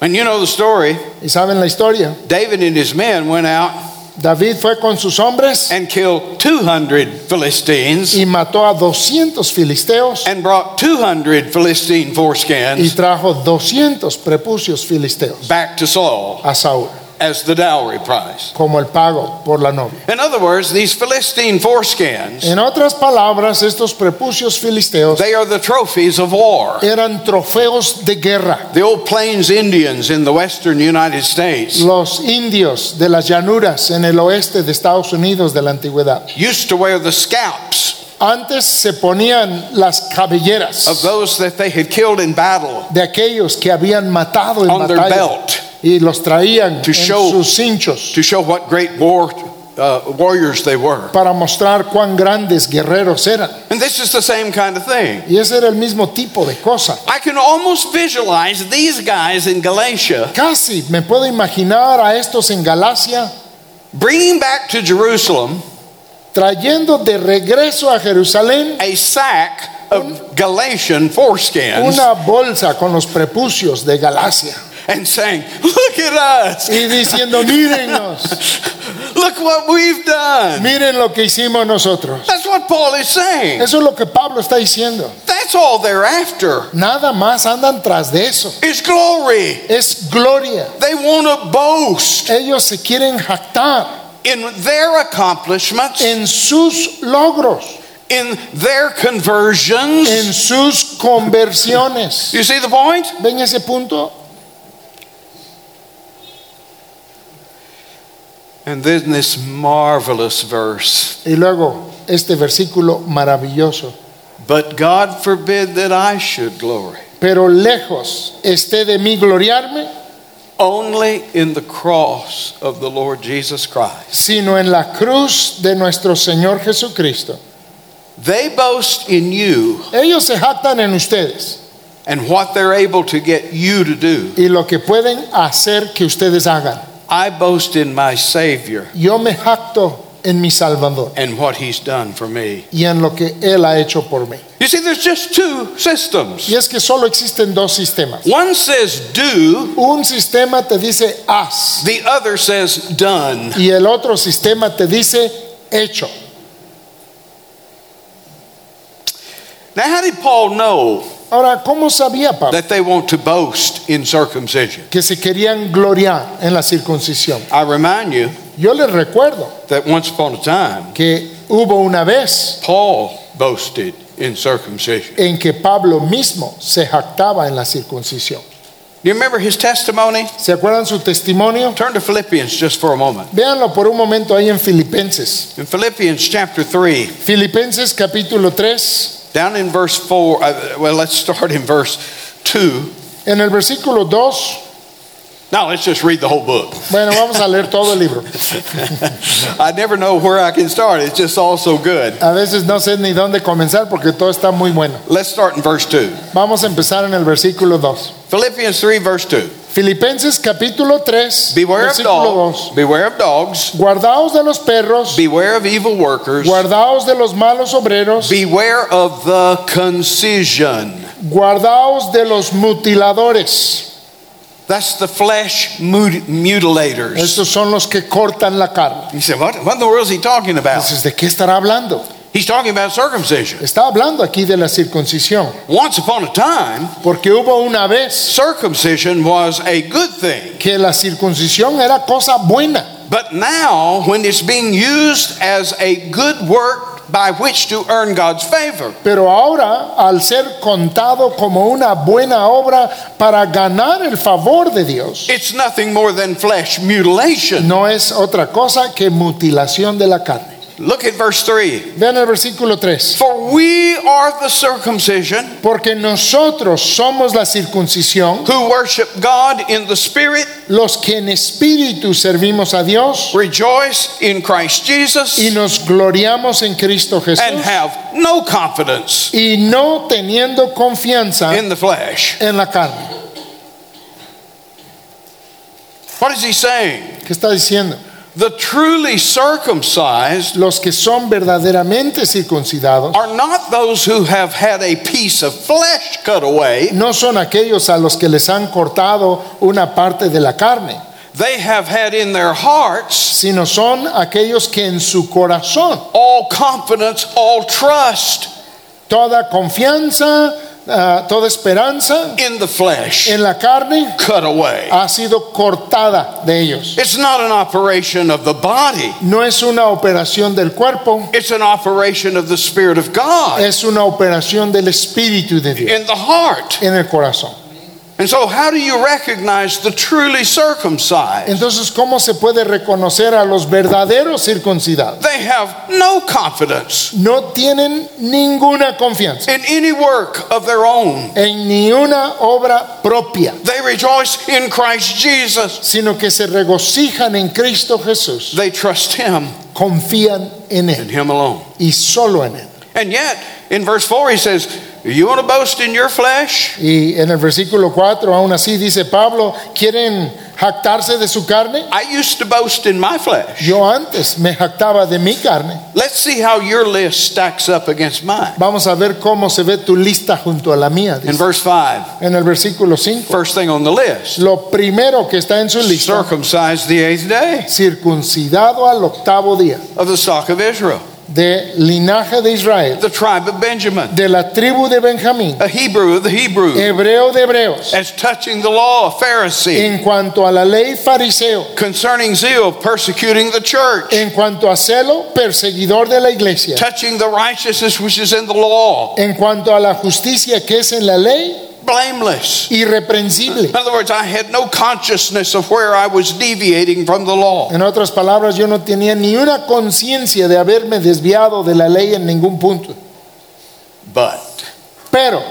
[SPEAKER 1] And you know the story.
[SPEAKER 2] ¿Y saben la historia?
[SPEAKER 1] David and his men went out
[SPEAKER 2] David fue con sus hombres
[SPEAKER 1] and killed 200 Philistines
[SPEAKER 2] y mató a 200 filisteos
[SPEAKER 1] and brought 200 Philistine
[SPEAKER 2] y
[SPEAKER 1] foreskins
[SPEAKER 2] trajo 200 prepucios filisteos
[SPEAKER 1] back to Saul.
[SPEAKER 2] a Saúl
[SPEAKER 1] as the dowry price.
[SPEAKER 2] como el pago por la novia.
[SPEAKER 1] In other words, these Philistine foreskins,
[SPEAKER 2] En otras palabras, estos prepucios filisteos
[SPEAKER 1] they are the trophies of war.
[SPEAKER 2] eran trofeos de guerra.
[SPEAKER 1] The old Plains Indians in the western United States
[SPEAKER 2] Los indios de las llanuras en el oeste de Estados Unidos de la antigüedad.
[SPEAKER 1] used to wear the scalps
[SPEAKER 2] Antes se ponían las cabelleras of
[SPEAKER 1] those that they had killed in battle
[SPEAKER 2] de aquellos que habían matado en
[SPEAKER 1] on their belt
[SPEAKER 2] y los traían
[SPEAKER 1] To
[SPEAKER 2] en
[SPEAKER 1] show-
[SPEAKER 2] sus cinchos
[SPEAKER 1] to show what great war uh, warriors they were.
[SPEAKER 2] para mostrar cuán grandes guerreros eran.
[SPEAKER 1] And this is the same kind of thing.
[SPEAKER 2] Y ese era el mismo tipo de cosa.
[SPEAKER 1] I can almost visualize these guys in Galatia
[SPEAKER 2] Casi me puedo imaginar a estos en Galacia
[SPEAKER 1] bringing back to Jerusalem
[SPEAKER 2] trayendo de regreso a Jerusalén
[SPEAKER 1] a sack of Galatian foreskins
[SPEAKER 2] una bolsa con los prepucios de Galacia
[SPEAKER 1] and saying, Look at us!
[SPEAKER 2] y diciendo, mírennos,
[SPEAKER 1] Look what we've done!
[SPEAKER 2] miren lo que hicimos nosotros.
[SPEAKER 1] That's what Paul is saying.
[SPEAKER 2] Eso es lo que Pablo está diciendo.
[SPEAKER 1] That's all they're after
[SPEAKER 2] Nada más andan tras de eso.
[SPEAKER 1] is glory.
[SPEAKER 2] Es gloria.
[SPEAKER 1] They want to boast
[SPEAKER 2] Ellos se quieren jactar
[SPEAKER 1] in their accomplishments,
[SPEAKER 2] en sus logros,
[SPEAKER 1] in their conversions.
[SPEAKER 2] en sus conversiones.
[SPEAKER 1] You see the point?
[SPEAKER 2] ¿Ven ese punto?
[SPEAKER 1] And then this marvelous verse.
[SPEAKER 2] Y luego este versículo maravilloso.
[SPEAKER 1] But God forbid that I should glory
[SPEAKER 2] Pero lejos esté de mí gloriarme,
[SPEAKER 1] only in the cross of the Lord Jesus Christ.
[SPEAKER 2] sino en la cruz de nuestro Señor Jesucristo.
[SPEAKER 1] They boast in you
[SPEAKER 2] Ellos se jactan en ustedes
[SPEAKER 1] and what they're able to get you to do.
[SPEAKER 2] y lo que pueden hacer que ustedes hagan.
[SPEAKER 1] I boast in my Savior
[SPEAKER 2] Yo me jacto en mi Salvador
[SPEAKER 1] and what He's done for me.
[SPEAKER 2] y en lo que Él ha hecho por mí.
[SPEAKER 1] You see, there's just two systems.
[SPEAKER 2] Y es que solo existen dos sistemas.
[SPEAKER 1] One says do,
[SPEAKER 2] Un sistema te dice haz
[SPEAKER 1] the other says done.
[SPEAKER 2] y el otro sistema te dice hecho.
[SPEAKER 1] Now, how did Paul know
[SPEAKER 2] Ahora, ¿cómo sabía Pablo
[SPEAKER 1] that they want to boast in circumcision?
[SPEAKER 2] que se querían gloriar en la circuncisión?
[SPEAKER 1] I remind you
[SPEAKER 2] Yo les recuerdo
[SPEAKER 1] that once upon a time,
[SPEAKER 2] que hubo una vez
[SPEAKER 1] Paul boasted in circumcision.
[SPEAKER 2] en que Pablo mismo se jactaba en la circuncisión.
[SPEAKER 1] Do you remember his testimony?
[SPEAKER 2] ¿Se acuerdan su testimonio?
[SPEAKER 1] Turn to Philippians just for a moment.
[SPEAKER 2] Véanlo por un momento ahí en Filipenses.
[SPEAKER 1] In Philippians chapter 3,
[SPEAKER 2] Filipenses capítulo 3,
[SPEAKER 1] down in verse 4, uh, well, let's start in verse 2.
[SPEAKER 2] en el versículo 2,
[SPEAKER 1] Now let's just read the whole book.
[SPEAKER 2] Bueno, vamos a leer todo el libro.
[SPEAKER 1] I never know where I can start. It's just all so good.
[SPEAKER 2] A veces no sé ni dónde comenzar porque todo está muy bueno.
[SPEAKER 1] Let's start in verse 2.
[SPEAKER 2] Vamos a empezar en el versículo 2.
[SPEAKER 1] Philippians 3, verse 2.
[SPEAKER 2] Filipenses capítulo 3,
[SPEAKER 1] Beware of
[SPEAKER 2] versículo
[SPEAKER 1] dogs.
[SPEAKER 2] 2.
[SPEAKER 1] Beware of dogs.
[SPEAKER 2] Guardaos de los perros,
[SPEAKER 1] Beware of evil workers.
[SPEAKER 2] guardaos de los malos obreros,
[SPEAKER 1] Beware of the concision.
[SPEAKER 2] guardaos de los mutiladores.
[SPEAKER 1] That's the flesh mut- mutilators.
[SPEAKER 2] Estos son los que cortan la carne.
[SPEAKER 1] You say, what, what in the world is he talking about?
[SPEAKER 2] Entonces, ¿de qué estará hablando?
[SPEAKER 1] He's talking about circumcision.
[SPEAKER 2] Está hablando aquí de la circuncisión,
[SPEAKER 1] Once upon a time,
[SPEAKER 2] porque hubo una vez
[SPEAKER 1] circumcision was a good thing.
[SPEAKER 2] que la circuncisión era cosa buena,
[SPEAKER 1] But now, when it's being used as a good work by which to earn God's favor,
[SPEAKER 2] pero ahora al ser contado como una buena obra para ganar el favor de Dios,
[SPEAKER 1] it's nothing more than flesh mutilation.
[SPEAKER 2] no es otra cosa que mutilación de la carne.
[SPEAKER 1] Look at verse 3.
[SPEAKER 2] Vean el versículo 3.
[SPEAKER 1] For we are the circumcision
[SPEAKER 2] Porque nosotros somos la circuncisión,
[SPEAKER 1] who worship God in the Spirit,
[SPEAKER 2] los que en espíritu servimos a Dios
[SPEAKER 1] rejoice in Christ Jesus,
[SPEAKER 2] y nos gloriamos en Cristo Jesús
[SPEAKER 1] and have no confidence
[SPEAKER 2] y no teniendo confianza
[SPEAKER 1] in the flesh.
[SPEAKER 2] en la carne.
[SPEAKER 1] What is he saying?
[SPEAKER 2] ¿Qué está diciendo?
[SPEAKER 1] The truly circumcised
[SPEAKER 2] Los que son verdaderamente circuncidados
[SPEAKER 1] are not those who have had a piece of flesh cut away.
[SPEAKER 2] no son aquellos a los que les han cortado una parte de la carne,
[SPEAKER 1] They have had in their hearts
[SPEAKER 2] sino son aquellos que en su corazón
[SPEAKER 1] all confidence, all trust
[SPEAKER 2] toda confianza, ah, toda esperanza
[SPEAKER 1] in the flesh
[SPEAKER 2] en la carne
[SPEAKER 1] cut away.
[SPEAKER 2] ha sido cortada de ellos.
[SPEAKER 1] It's not an operation of the body,
[SPEAKER 2] No es una operación del cuerpo,
[SPEAKER 1] it's an operation of the Spirit of God
[SPEAKER 2] es una operación del Espíritu de Dios
[SPEAKER 1] in the heart.
[SPEAKER 2] en el corazón.
[SPEAKER 1] And so, how do you recognize the truly circumcised?
[SPEAKER 2] Entonces, ¿cómo se puede reconocer a los verdaderos circuncidados?
[SPEAKER 1] They have no confidence
[SPEAKER 2] No tienen ninguna confianza
[SPEAKER 1] in any work of their own.
[SPEAKER 2] en ni una obra propia,
[SPEAKER 1] They rejoice in Christ Jesus.
[SPEAKER 2] sino que se regocijan en Cristo Jesús,
[SPEAKER 1] They trust Him
[SPEAKER 2] confían en
[SPEAKER 1] and
[SPEAKER 2] Él
[SPEAKER 1] Him alone.
[SPEAKER 2] y solo en Él.
[SPEAKER 1] And yet, in verse 4, he says, You want to boast in your flesh?
[SPEAKER 2] Y en el versículo 4, aún así dice Pablo, ¿quieren jactarse de su carne?
[SPEAKER 1] I used to boast in my flesh.
[SPEAKER 2] Yo antes me jactaba de mi carne.
[SPEAKER 1] Let's see how your list stacks up against mine.
[SPEAKER 2] Vamos a ver cómo se ve tu lista junto a la mía.
[SPEAKER 1] In verse 5,
[SPEAKER 2] En el versículo 5,
[SPEAKER 1] first thing on the list
[SPEAKER 2] lo primero que está en su lista,
[SPEAKER 1] circumcised the eighth day
[SPEAKER 2] circuncidado al octavo día,
[SPEAKER 1] of the stock of Israel,
[SPEAKER 2] de linaje de Israel,
[SPEAKER 1] the tribe of Benjamin,
[SPEAKER 2] de la tribu de Benjamín,
[SPEAKER 1] a Hebrew of the Hebrew,
[SPEAKER 2] hebreo de hebreos,
[SPEAKER 1] as touching the law, a Pharisee,
[SPEAKER 2] en cuanto a la ley fariseo,
[SPEAKER 1] concerning zeal, persecuting the church,
[SPEAKER 2] en cuanto a celo, perseguidor de la iglesia,
[SPEAKER 1] touching the righteousness which is in the law,
[SPEAKER 2] en cuanto a la justicia que es en la ley,
[SPEAKER 1] blameless.
[SPEAKER 2] irreprensible.
[SPEAKER 1] In other words, I had no consciousness of where I was deviating from the law.
[SPEAKER 2] En otras palabras, yo no tenía ni una conciencia de haberme desviado de la ley en ningún punto.
[SPEAKER 1] But
[SPEAKER 2] Pero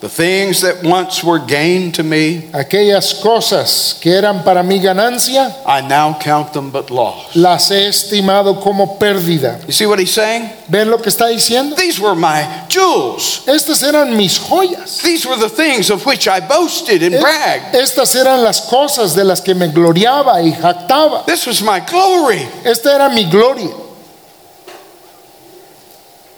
[SPEAKER 1] the things that once were gain to me,
[SPEAKER 2] aquellas cosas que eran para mi ganancia,
[SPEAKER 1] I now count them but loss.
[SPEAKER 2] las he estimado como pérdida.
[SPEAKER 1] You see what he's saying?
[SPEAKER 2] ¿Ven lo que está diciendo?
[SPEAKER 1] These were my jewels.
[SPEAKER 2] Estas eran mis joyas.
[SPEAKER 1] These were the things of which I boasted and bragged.
[SPEAKER 2] Estas eran las cosas de las que me gloriaba y jactaba.
[SPEAKER 1] This was my glory.
[SPEAKER 2] Esta era mi gloria.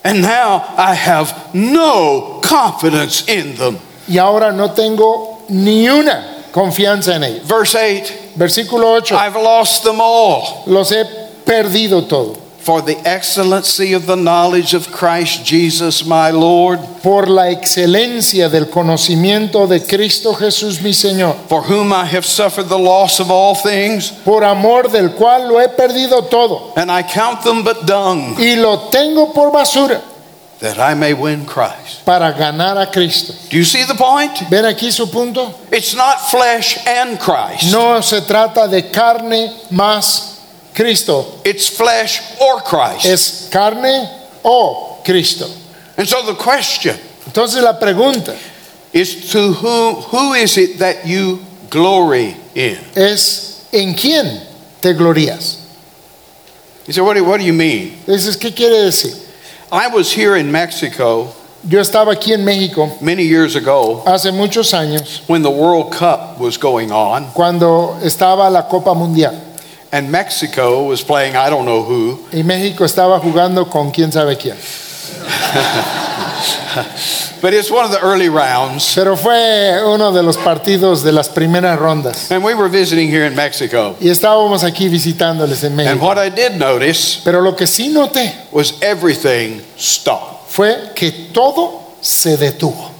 [SPEAKER 1] And now I have no confidence in them.
[SPEAKER 2] Y ahora no tengo ni una confianza en ellos.
[SPEAKER 1] Verse 8
[SPEAKER 2] Versículo 8.
[SPEAKER 1] I've lost them all
[SPEAKER 2] Los he perdido todo.
[SPEAKER 1] For the excellency of the knowledge of Christ Jesus my Lord,
[SPEAKER 2] Por la excelencia del conocimiento de Cristo Jesús mi Señor.
[SPEAKER 1] for whom I have suffered the loss of all things,
[SPEAKER 2] Por amor del cual lo he perdido todo.
[SPEAKER 1] and I count them but dung,
[SPEAKER 2] Y lo tengo por basura
[SPEAKER 1] that I may win Christ.
[SPEAKER 2] para ganar a Cristo.
[SPEAKER 1] Do you see the point?
[SPEAKER 2] ¿Ven aquí su punto?
[SPEAKER 1] It's not flesh and Christ.
[SPEAKER 2] No se trata de carne más Cristo.
[SPEAKER 1] It's flesh or Christ.
[SPEAKER 2] Es carne o Cristo.
[SPEAKER 1] And so the question
[SPEAKER 2] Entonces la pregunta,
[SPEAKER 1] is to whom who is it that you glory in?
[SPEAKER 2] es en quién te glorías.
[SPEAKER 1] He said, what do, what do you mean?
[SPEAKER 2] Entonces, ¿qué quiere decir?
[SPEAKER 1] I was here in Mexico
[SPEAKER 2] Yo estaba aquí en México
[SPEAKER 1] many years ago
[SPEAKER 2] hace muchos años
[SPEAKER 1] when the World Cup was going on,
[SPEAKER 2] cuando estaba la Copa Mundial
[SPEAKER 1] and Mexico was playing I don't know who.
[SPEAKER 2] y México estaba jugando con quién sabe quién.
[SPEAKER 1] But it's one of the early rounds.
[SPEAKER 2] Pero fue uno de los partidos de las primeras rondas
[SPEAKER 1] And we were visiting here in Mexico.
[SPEAKER 2] y estábamos aquí visitándoles en México.
[SPEAKER 1] And what I did notice
[SPEAKER 2] Pero lo que sí noté
[SPEAKER 1] was everything stopped.
[SPEAKER 2] fue que todo se detuvo.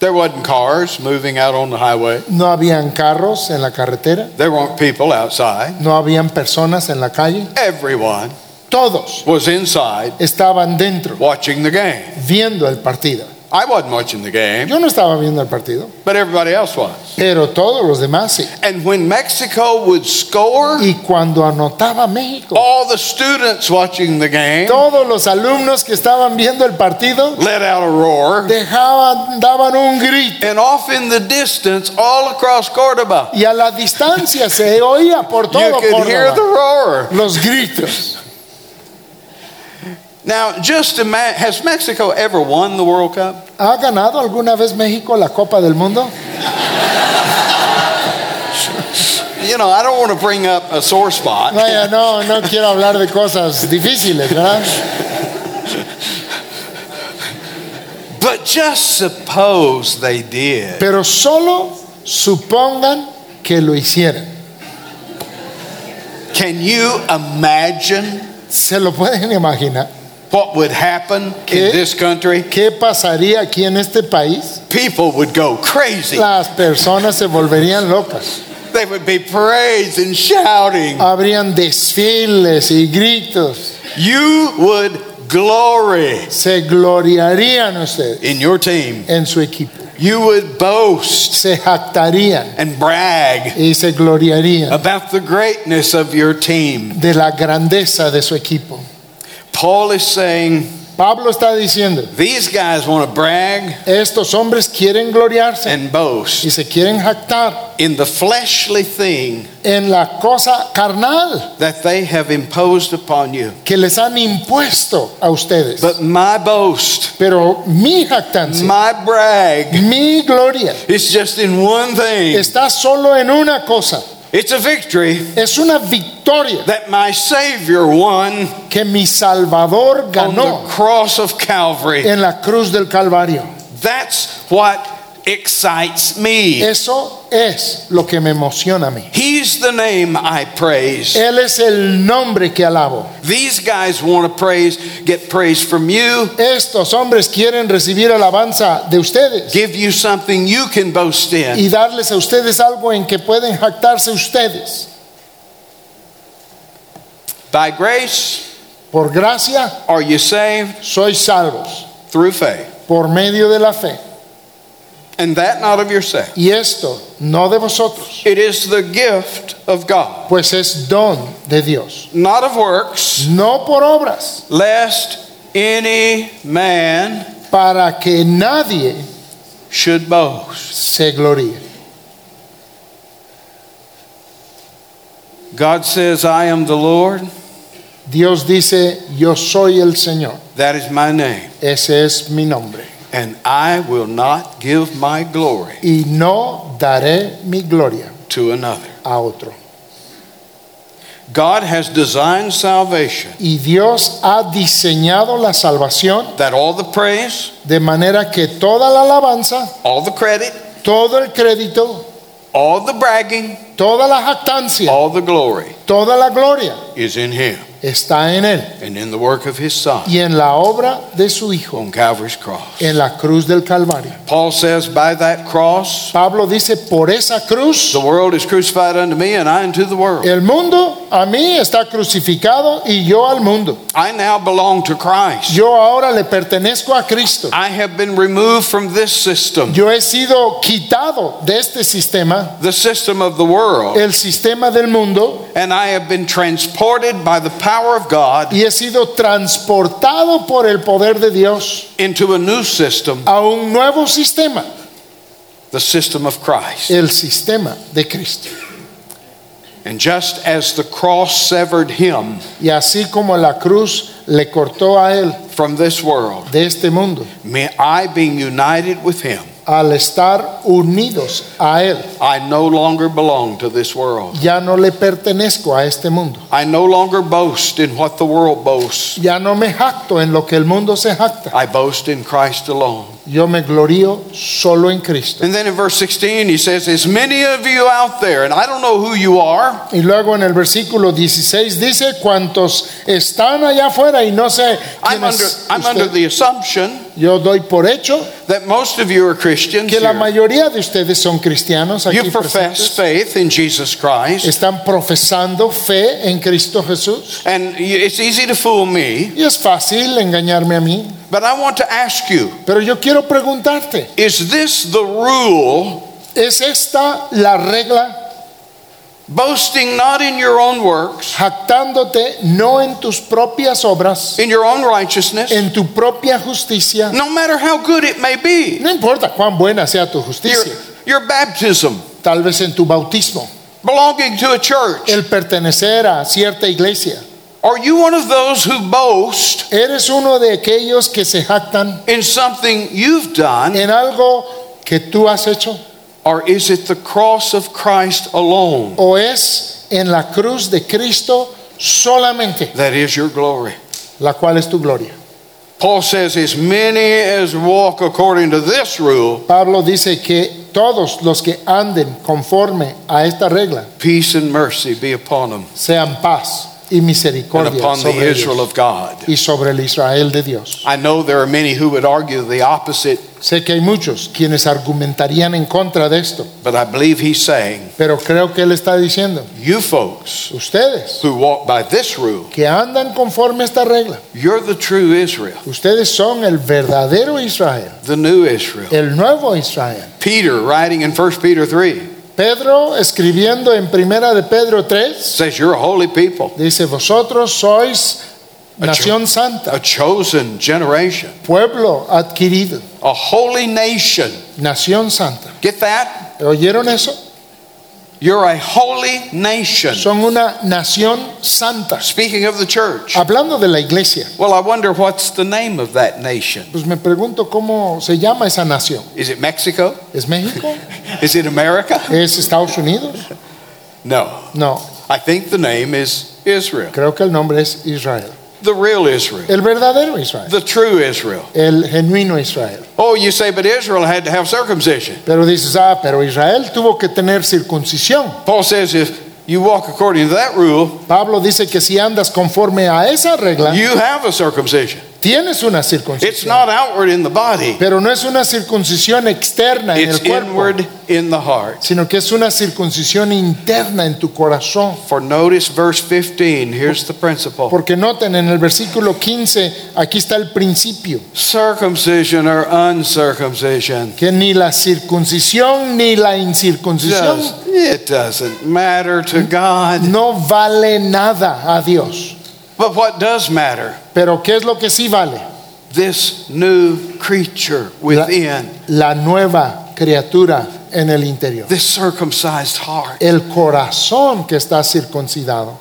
[SPEAKER 1] There wasn't cars moving out on the highway.
[SPEAKER 2] No habían carros en la carretera,
[SPEAKER 1] There weren't people outside.
[SPEAKER 2] no habían personas en la calle.
[SPEAKER 1] Everyone
[SPEAKER 2] Todos
[SPEAKER 1] was inside
[SPEAKER 2] estaban dentro
[SPEAKER 1] watching the game.
[SPEAKER 2] viendo el partido.
[SPEAKER 1] I wasn't watching the game,
[SPEAKER 2] Yo no estaba viendo el partido,
[SPEAKER 1] but everybody else was.
[SPEAKER 2] pero todos los demás sí.
[SPEAKER 1] And when Mexico would score,
[SPEAKER 2] Y cuando anotaba México,
[SPEAKER 1] all the students watching the game
[SPEAKER 2] todos los alumnos que estaban viendo el partido
[SPEAKER 1] let out a roar.
[SPEAKER 2] dejaban, daban un grito.
[SPEAKER 1] And off in the distance, all across Cordoba,
[SPEAKER 2] Y a la distancia se oía por todo
[SPEAKER 1] you
[SPEAKER 2] todo
[SPEAKER 1] could hear the roar.
[SPEAKER 2] los gritos.
[SPEAKER 1] Now, just imagine, has Mexico ever won the World Cup?
[SPEAKER 2] ¿Ha ganado alguna vez México la Copa del Mundo?
[SPEAKER 1] You know, I don't want to bring up a sore spot,
[SPEAKER 2] Vaya, no, no quiero hablar de cosas difíciles, ¿verdad?
[SPEAKER 1] but just suppose they did.
[SPEAKER 2] Pero solo supongan que lo hicieran.
[SPEAKER 1] Can you imagine
[SPEAKER 2] ¿Se lo pueden imaginar?
[SPEAKER 1] What would happen in this country?
[SPEAKER 2] ¿Qué pasaría aquí en este país?
[SPEAKER 1] People would go crazy.
[SPEAKER 2] Las personas se volverían locas.
[SPEAKER 1] They would be praised and shouting.
[SPEAKER 2] Habrían desfiles y gritos.
[SPEAKER 1] You would glory
[SPEAKER 2] Se gloriarían ustedes
[SPEAKER 1] in your team.
[SPEAKER 2] en su equipo.
[SPEAKER 1] You would boast
[SPEAKER 2] Se jactarían
[SPEAKER 1] and brag
[SPEAKER 2] y se gloriarían
[SPEAKER 1] about the greatness of your team.
[SPEAKER 2] de la grandeza de su equipo.
[SPEAKER 1] Paul is saying
[SPEAKER 2] Pablo está diciendo,
[SPEAKER 1] these guys want to brag
[SPEAKER 2] estos hombres quieren gloriarse
[SPEAKER 1] and boast
[SPEAKER 2] y se quieren jactar
[SPEAKER 1] in the fleshly thing
[SPEAKER 2] en la cosa carnal
[SPEAKER 1] that they have imposed upon you.
[SPEAKER 2] que les han impuesto a ustedes.
[SPEAKER 1] But my boast,
[SPEAKER 2] Pero mi jactancia,
[SPEAKER 1] my brag,
[SPEAKER 2] mi gloria,
[SPEAKER 1] is just in one thing.
[SPEAKER 2] está solo en una cosa.
[SPEAKER 1] It's a victory
[SPEAKER 2] Es una victoria
[SPEAKER 1] that my Savior won
[SPEAKER 2] que mi Salvador ganó on
[SPEAKER 1] the cross of Calvary.
[SPEAKER 2] en la cruz del Calvario.
[SPEAKER 1] That's what excites me.
[SPEAKER 2] Eso es lo que me emociona a mí.
[SPEAKER 1] He's the name I praise.
[SPEAKER 2] Él es el nombre que alabo.
[SPEAKER 1] These guys want to praise, get praise from you,
[SPEAKER 2] Estos hombres quieren recibir alabanza de ustedes
[SPEAKER 1] give you something you can boast in.
[SPEAKER 2] y darles a ustedes algo en que pueden jactarse ustedes.
[SPEAKER 1] By grace
[SPEAKER 2] Por gracia
[SPEAKER 1] are you saved
[SPEAKER 2] sois salvos
[SPEAKER 1] through faith,
[SPEAKER 2] por medio de la fe.
[SPEAKER 1] And that not of yourself.
[SPEAKER 2] Y esto no de vosotros,
[SPEAKER 1] It is the gift of God,
[SPEAKER 2] pues es don de Dios.
[SPEAKER 1] not of works,
[SPEAKER 2] No por obras,
[SPEAKER 1] lest any man
[SPEAKER 2] para que nadie
[SPEAKER 1] should boast.
[SPEAKER 2] se gloríe.
[SPEAKER 1] God says, I am the Lord,
[SPEAKER 2] Dios dice, yo soy el Señor.
[SPEAKER 1] that is my name,
[SPEAKER 2] Ese es mi nombre.
[SPEAKER 1] And I will not give my glory
[SPEAKER 2] Y no daré mi gloria
[SPEAKER 1] to another.
[SPEAKER 2] a otro.
[SPEAKER 1] God has designed salvation
[SPEAKER 2] Y Dios ha diseñado la salvación
[SPEAKER 1] that all the praise,
[SPEAKER 2] de manera que toda la alabanza,
[SPEAKER 1] all the credit,
[SPEAKER 2] todo el crédito,
[SPEAKER 1] all the bragging,
[SPEAKER 2] toda la jactancia,
[SPEAKER 1] all the glory
[SPEAKER 2] toda la gloria
[SPEAKER 1] is in Him
[SPEAKER 2] está en Él
[SPEAKER 1] and in the work of His Son
[SPEAKER 2] y en la obra de su Hijo
[SPEAKER 1] on Calvary's cross.
[SPEAKER 2] en la cruz del Calvario.
[SPEAKER 1] Paul says, By that cross,
[SPEAKER 2] Pablo dice, por esa cruz,
[SPEAKER 1] the world is crucified unto me, and I unto the world.
[SPEAKER 2] el mundo a mí está crucificado y yo al mundo.
[SPEAKER 1] I now belong to Christ.
[SPEAKER 2] Yo ahora le pertenezco a Cristo.
[SPEAKER 1] I have been removed from this system,
[SPEAKER 2] Yo he sido quitado de este sistema,
[SPEAKER 1] the system of the world,
[SPEAKER 2] el sistema del mundo,
[SPEAKER 1] and I have been transported by the power of God
[SPEAKER 2] y he sido transportado por el poder de Dios
[SPEAKER 1] into a new system
[SPEAKER 2] a un nuevo sistema
[SPEAKER 1] the system of Christ.
[SPEAKER 2] el sistema de Cristo.
[SPEAKER 1] And just as the cross severed him
[SPEAKER 2] Y así como la cruz le cortó a él
[SPEAKER 1] from this world,
[SPEAKER 2] de este mundo,
[SPEAKER 1] may I being united with him,
[SPEAKER 2] al estar unidos a él,
[SPEAKER 1] I no longer belong to this world.
[SPEAKER 2] ya no le pertenezco a este mundo.
[SPEAKER 1] I no longer boast in what the world boasts.
[SPEAKER 2] Ya no me jacto en lo que el mundo se jacta.
[SPEAKER 1] I boast in Christ alone.
[SPEAKER 2] Yo me glorío solo en Cristo.
[SPEAKER 1] And then in verse 16, he says, As many of you out there, and I don't know who you are,
[SPEAKER 2] Y luego en el versículo 16 dice, cuantos están allá afuera y no sé
[SPEAKER 1] I'm
[SPEAKER 2] quién
[SPEAKER 1] under,
[SPEAKER 2] es
[SPEAKER 1] I'm
[SPEAKER 2] usted".
[SPEAKER 1] under the assumption
[SPEAKER 2] Yo doy por hecho
[SPEAKER 1] that most of you are Christians.
[SPEAKER 2] que la
[SPEAKER 1] here.
[SPEAKER 2] mayoría de ustedes son cristianos aquí
[SPEAKER 1] You profess
[SPEAKER 2] presentes.
[SPEAKER 1] faith in Jesus Christ,
[SPEAKER 2] Están profesando fe en Cristo Jesús.
[SPEAKER 1] and y- it's easy to fool me,
[SPEAKER 2] Y es fácil engañarme a mí.
[SPEAKER 1] but I want to ask you
[SPEAKER 2] Pero yo quiero preguntarte,
[SPEAKER 1] is this the rule,
[SPEAKER 2] ¿es esta la regla?
[SPEAKER 1] boasting not in your own works,
[SPEAKER 2] Jactándote no en tus propias obras,
[SPEAKER 1] in your own righteousness,
[SPEAKER 2] en tu propia justicia.
[SPEAKER 1] no matter how good it may be?
[SPEAKER 2] No importa cuán buena sea tu
[SPEAKER 1] Your,
[SPEAKER 2] justicia.
[SPEAKER 1] your baptism,
[SPEAKER 2] Tal vez en tu bautismo.
[SPEAKER 1] belonging to a church.
[SPEAKER 2] El pertenecer a cierta iglesia.
[SPEAKER 1] Are you one of those who boast
[SPEAKER 2] ¿Eres uno de aquellos que se jactan
[SPEAKER 1] in something you've done,
[SPEAKER 2] en algo que tú has hecho?
[SPEAKER 1] or is it the cross of Christ alone
[SPEAKER 2] ¿O es en la cruz de Cristo solamente
[SPEAKER 1] that is your glory?
[SPEAKER 2] la cual es tu gloria?
[SPEAKER 1] Paul says, As many as walk according to this rule,
[SPEAKER 2] Pablo dice que todos los que anden conforme a esta regla
[SPEAKER 1] peace and mercy be upon them
[SPEAKER 2] sean paz y
[SPEAKER 1] and
[SPEAKER 2] misericordia
[SPEAKER 1] upon the Israel
[SPEAKER 2] ellos
[SPEAKER 1] of God.
[SPEAKER 2] y sobre el Israel de Dios.
[SPEAKER 1] I know there are many who would argue the opposite,
[SPEAKER 2] Sé que hay muchos quienes argumentarían en contra de esto,
[SPEAKER 1] but I believe he's saying,
[SPEAKER 2] pero creo que él está diciendo,
[SPEAKER 1] You folks
[SPEAKER 2] ustedes
[SPEAKER 1] who walk by this rule,
[SPEAKER 2] que andan conforme a esta regla,
[SPEAKER 1] you're the true Israel,
[SPEAKER 2] ustedes son el verdadero Israel,
[SPEAKER 1] the new Israel.
[SPEAKER 2] el nuevo Israel.
[SPEAKER 1] Peter, writing in 1 Peter 3,
[SPEAKER 2] Pedro, escribiendo en Primera de Pedro 3,
[SPEAKER 1] says, You're a holy people,
[SPEAKER 2] dice, vosotros sois nación santa,
[SPEAKER 1] a chosen generation,
[SPEAKER 2] pueblo adquirido,
[SPEAKER 1] a holy nation.
[SPEAKER 2] nación santa.
[SPEAKER 1] Get that?
[SPEAKER 2] ¿Oyeron eso?
[SPEAKER 1] You're a holy nation.
[SPEAKER 2] Son una nación santa.
[SPEAKER 1] Speaking of the church,
[SPEAKER 2] Hablando de la iglesia,
[SPEAKER 1] well, I wonder what's the name of that nation.
[SPEAKER 2] pues me pregunto cómo se llama esa nación.
[SPEAKER 1] Is it Mexico?
[SPEAKER 2] ¿Es México?
[SPEAKER 1] Is it America?
[SPEAKER 2] ¿Es Estados Unidos?
[SPEAKER 1] No.
[SPEAKER 2] No,
[SPEAKER 1] I think the name is Israel,
[SPEAKER 2] creo que el nombre es Israel.
[SPEAKER 1] The real Israel,
[SPEAKER 2] El verdadero Israel.
[SPEAKER 1] the true Israel.
[SPEAKER 2] El genuino Israel.
[SPEAKER 1] Oh, you say, but Israel had to have circumcision.
[SPEAKER 2] Pero dices, ah, pero Israel tuvo que tener circuncisión.
[SPEAKER 1] Paul says if you walk according to that rule,
[SPEAKER 2] Pablo dice que si andas conforme a esa regla,
[SPEAKER 1] you have a circumcision.
[SPEAKER 2] Tienes una
[SPEAKER 1] It's
[SPEAKER 2] circuncisión.
[SPEAKER 1] not outward in the body,
[SPEAKER 2] Pero no es una circuncisión externa en
[SPEAKER 1] it's
[SPEAKER 2] el cuerpo,
[SPEAKER 1] inward in the heart.
[SPEAKER 2] sino que es una circuncisión interna en tu corazón.
[SPEAKER 1] For notice verse 15, here's the principle
[SPEAKER 2] Porque noten en el versículo 15, aquí está el principio,
[SPEAKER 1] circumcision or uncircumcision.
[SPEAKER 2] que ni la circuncisión ni la incircuncisión
[SPEAKER 1] Just, it doesn't matter to God.
[SPEAKER 2] no vale nada a Dios.
[SPEAKER 1] But what does matter?
[SPEAKER 2] Pero ¿qué es lo que sí vale?
[SPEAKER 1] This new creature within,
[SPEAKER 2] La nueva criatura en el interior.
[SPEAKER 1] this circumcised heart,
[SPEAKER 2] El corazón que está circuncidado.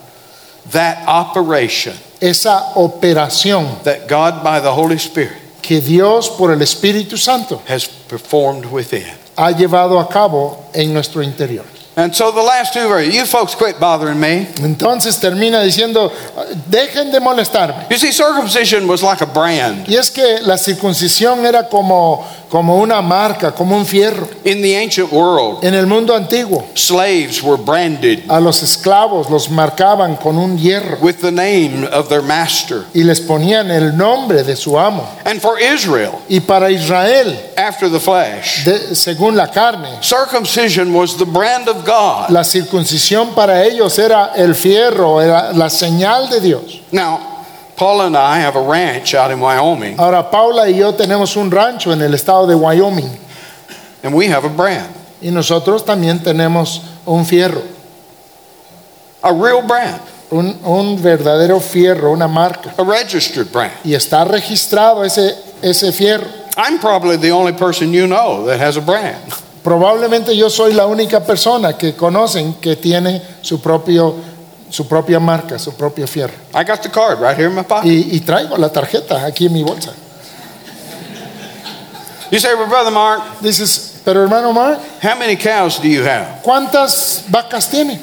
[SPEAKER 1] that operation
[SPEAKER 2] Esa operación
[SPEAKER 1] that God by the Holy Spirit
[SPEAKER 2] que Dios por el Espíritu Santo
[SPEAKER 1] has performed within.
[SPEAKER 2] ha llevado a cabo en nuestro interior.
[SPEAKER 1] And so the last two verses, you folks quit bothering me.
[SPEAKER 2] Entonces termina diciendo, dejen de molestarme.
[SPEAKER 1] You see, circumcision was like a brand.
[SPEAKER 2] Y es que la circuncisión era como, como una marca, como un fierro.
[SPEAKER 1] In the ancient world,
[SPEAKER 2] En el mundo antiguo,
[SPEAKER 1] slaves were branded
[SPEAKER 2] a los esclavos los marcaban con un hierro
[SPEAKER 1] with the name of their master.
[SPEAKER 2] y les ponían el nombre de su amo.
[SPEAKER 1] And for Israel,
[SPEAKER 2] Y para Israel,
[SPEAKER 1] after the flesh,
[SPEAKER 2] de- según la carne,
[SPEAKER 1] circumcision was the brand of God.
[SPEAKER 2] la circuncisión para ellos era el fierro, era la señal de Dios.
[SPEAKER 1] Now, Paula and I have a ranch out in Wyoming,
[SPEAKER 2] Ahora, Paula y yo tenemos un rancho en el estado de Wyoming
[SPEAKER 1] and we have a brand,
[SPEAKER 2] y nosotros también tenemos un fierro,
[SPEAKER 1] a real brand,
[SPEAKER 2] un, un verdadero fierro, una marca.
[SPEAKER 1] a registered brand.
[SPEAKER 2] Y está registrado ese, ese fierro.
[SPEAKER 1] I'm probably the only person you know that has a brand.
[SPEAKER 2] Probablemente yo soy la única persona que conocen que tiene su, propio, su propia marca, su propio fierro.
[SPEAKER 1] I got the card right here in my pocket.
[SPEAKER 2] Y, y traigo la tarjeta aquí en mi bolsa.
[SPEAKER 1] You say, well, Brother Mark,
[SPEAKER 2] Dices, pero hermano Mark,
[SPEAKER 1] how many cows do you have?
[SPEAKER 2] ¿cuántas vacas tiene?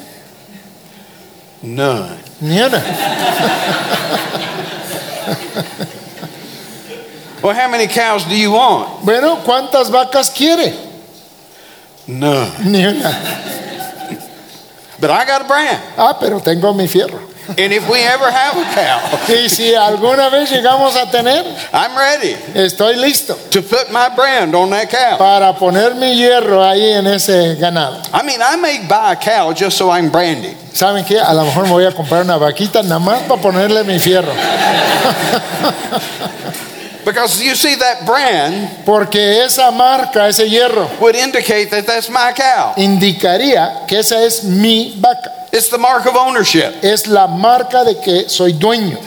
[SPEAKER 1] None.
[SPEAKER 2] Ni una.
[SPEAKER 1] Well, how many cows do you want?
[SPEAKER 2] Bueno, ¿cuántas vacas quiere?
[SPEAKER 1] None.
[SPEAKER 2] Ni una.
[SPEAKER 1] But I got a brand.
[SPEAKER 2] Ah, pero tengo mi fierro.
[SPEAKER 1] And if we ever have a cow,
[SPEAKER 2] Y si alguna vez llegamos a tener,
[SPEAKER 1] I'm ready
[SPEAKER 2] estoy listo
[SPEAKER 1] to put my brand on that cow.
[SPEAKER 2] para poner mi hierro ahí en ese ganado.
[SPEAKER 1] I mean, I may buy a cow just so I can brand it.
[SPEAKER 2] ¿Saben qué? A lo mejor me voy a comprar una vaquita nada más para ponerle mi fierro.
[SPEAKER 1] Because you see, that brand
[SPEAKER 2] Porque esa marca, ese hierro,
[SPEAKER 1] would indicate that that's my cow.
[SPEAKER 2] indicaría que esa es mi vaca.
[SPEAKER 1] It's the mark of ownership.
[SPEAKER 2] Es la marca de que soy dueño.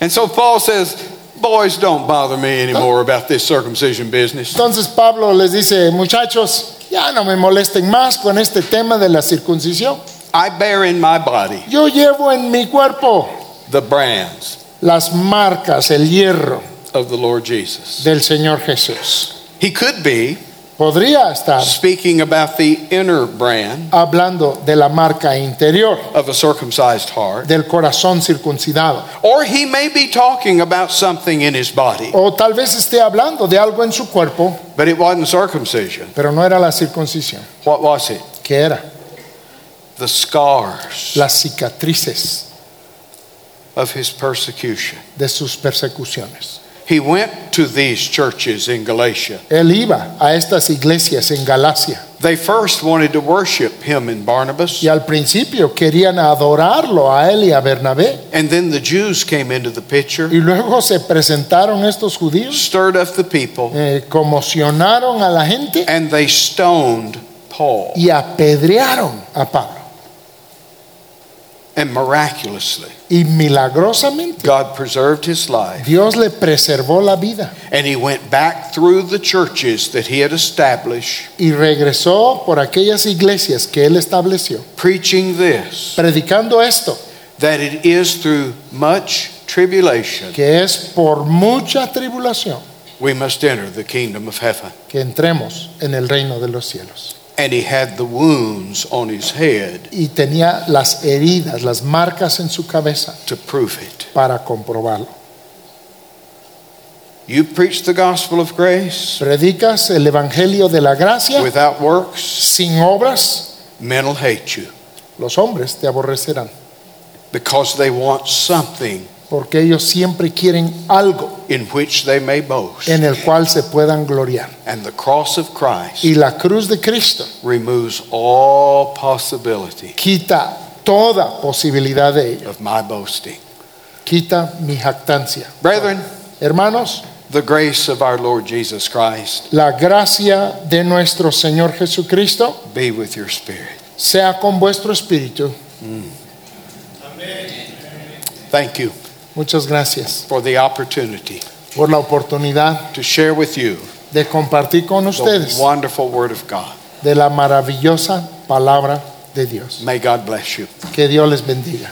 [SPEAKER 1] And so Paul says, Boys, don't bother me anymore about this circumcision business.
[SPEAKER 2] Entonces Pablo les dice, muchachos, ya no me molesten más con este tema de la circuncisión.
[SPEAKER 1] I bear in my body
[SPEAKER 2] Yo llevo en mi cuerpo
[SPEAKER 1] the brands
[SPEAKER 2] las marcas, el hierro
[SPEAKER 1] of the Lord Jesus.
[SPEAKER 2] del Señor Jesús.
[SPEAKER 1] He could be
[SPEAKER 2] Podría estar
[SPEAKER 1] speaking about the inner brand
[SPEAKER 2] hablando de la marca interior,
[SPEAKER 1] of a circumcised heart,
[SPEAKER 2] del corazón circuncidado.
[SPEAKER 1] or he may be talking about something in his body,
[SPEAKER 2] O tal vez esté hablando de algo en su cuerpo,
[SPEAKER 1] but it wasn't circumcision.
[SPEAKER 2] pero no era la circuncisión.
[SPEAKER 1] What was it?
[SPEAKER 2] ¿Qué era?
[SPEAKER 1] The scars
[SPEAKER 2] Las cicatrices
[SPEAKER 1] of his persecution.
[SPEAKER 2] de sus persecuciones.
[SPEAKER 1] He went to these churches in Galatia.
[SPEAKER 2] Él iba a estas iglesias en Galacia
[SPEAKER 1] They first wanted to worship him and Barnabas,
[SPEAKER 2] y al principio querían adorarlo a él y a Bernabé.
[SPEAKER 1] and then the Jews came into the picture,
[SPEAKER 2] Y luego se presentaron estos judíos,
[SPEAKER 1] stirred up the people,
[SPEAKER 2] eh, conmocionaron a la gente
[SPEAKER 1] and they stoned Paul.
[SPEAKER 2] y apedrearon a Pablo.
[SPEAKER 1] And miraculously,
[SPEAKER 2] Y milagrosamente
[SPEAKER 1] God preserved his life,
[SPEAKER 2] Dios le preservó la vida
[SPEAKER 1] and he went back through the churches that he had established,
[SPEAKER 2] y regresó por aquellas iglesias que él estableció,
[SPEAKER 1] preaching this
[SPEAKER 2] predicando esto,
[SPEAKER 1] that it is through much tribulation
[SPEAKER 2] que es por mucha tribulación
[SPEAKER 1] we must enter the kingdom of heaven.
[SPEAKER 2] que entremos en el reino de los cielos.
[SPEAKER 1] And he had the wounds on his head
[SPEAKER 2] Y tenía las heridas, las marcas en su cabeza
[SPEAKER 1] to prove it.
[SPEAKER 2] para comprobarlo.
[SPEAKER 1] You preach the gospel of grace
[SPEAKER 2] Predicas el evangelio de la gracia
[SPEAKER 1] without works,
[SPEAKER 2] sin obras,
[SPEAKER 1] men will hate you
[SPEAKER 2] los hombres te aborrecerán,
[SPEAKER 1] because they want something
[SPEAKER 2] porque ellos siempre quieren algo
[SPEAKER 1] in which they may boast.
[SPEAKER 2] en el cual se puedan gloriar.
[SPEAKER 1] And the cross of Christ
[SPEAKER 2] Y la cruz de Cristo
[SPEAKER 1] removes all possibility
[SPEAKER 2] quita toda posibilidad de ello,
[SPEAKER 1] of my boasting.
[SPEAKER 2] quita mi jactancia.
[SPEAKER 1] Brethren,
[SPEAKER 2] Hermanos,
[SPEAKER 1] the grace of our Lord Jesus Christ
[SPEAKER 2] la gracia de nuestro Señor Jesucristo
[SPEAKER 1] be with your spirit.
[SPEAKER 2] sea con vuestro espíritu.
[SPEAKER 1] Thank you
[SPEAKER 2] Muchas gracias
[SPEAKER 1] for the opportunity
[SPEAKER 2] por la oportunidad
[SPEAKER 1] to share with you
[SPEAKER 2] de compartir con
[SPEAKER 1] the
[SPEAKER 2] ustedes
[SPEAKER 1] wonderful Word of God.
[SPEAKER 2] de la maravillosa palabra de Dios.
[SPEAKER 1] May God bless you.
[SPEAKER 2] Que Dios les bendiga.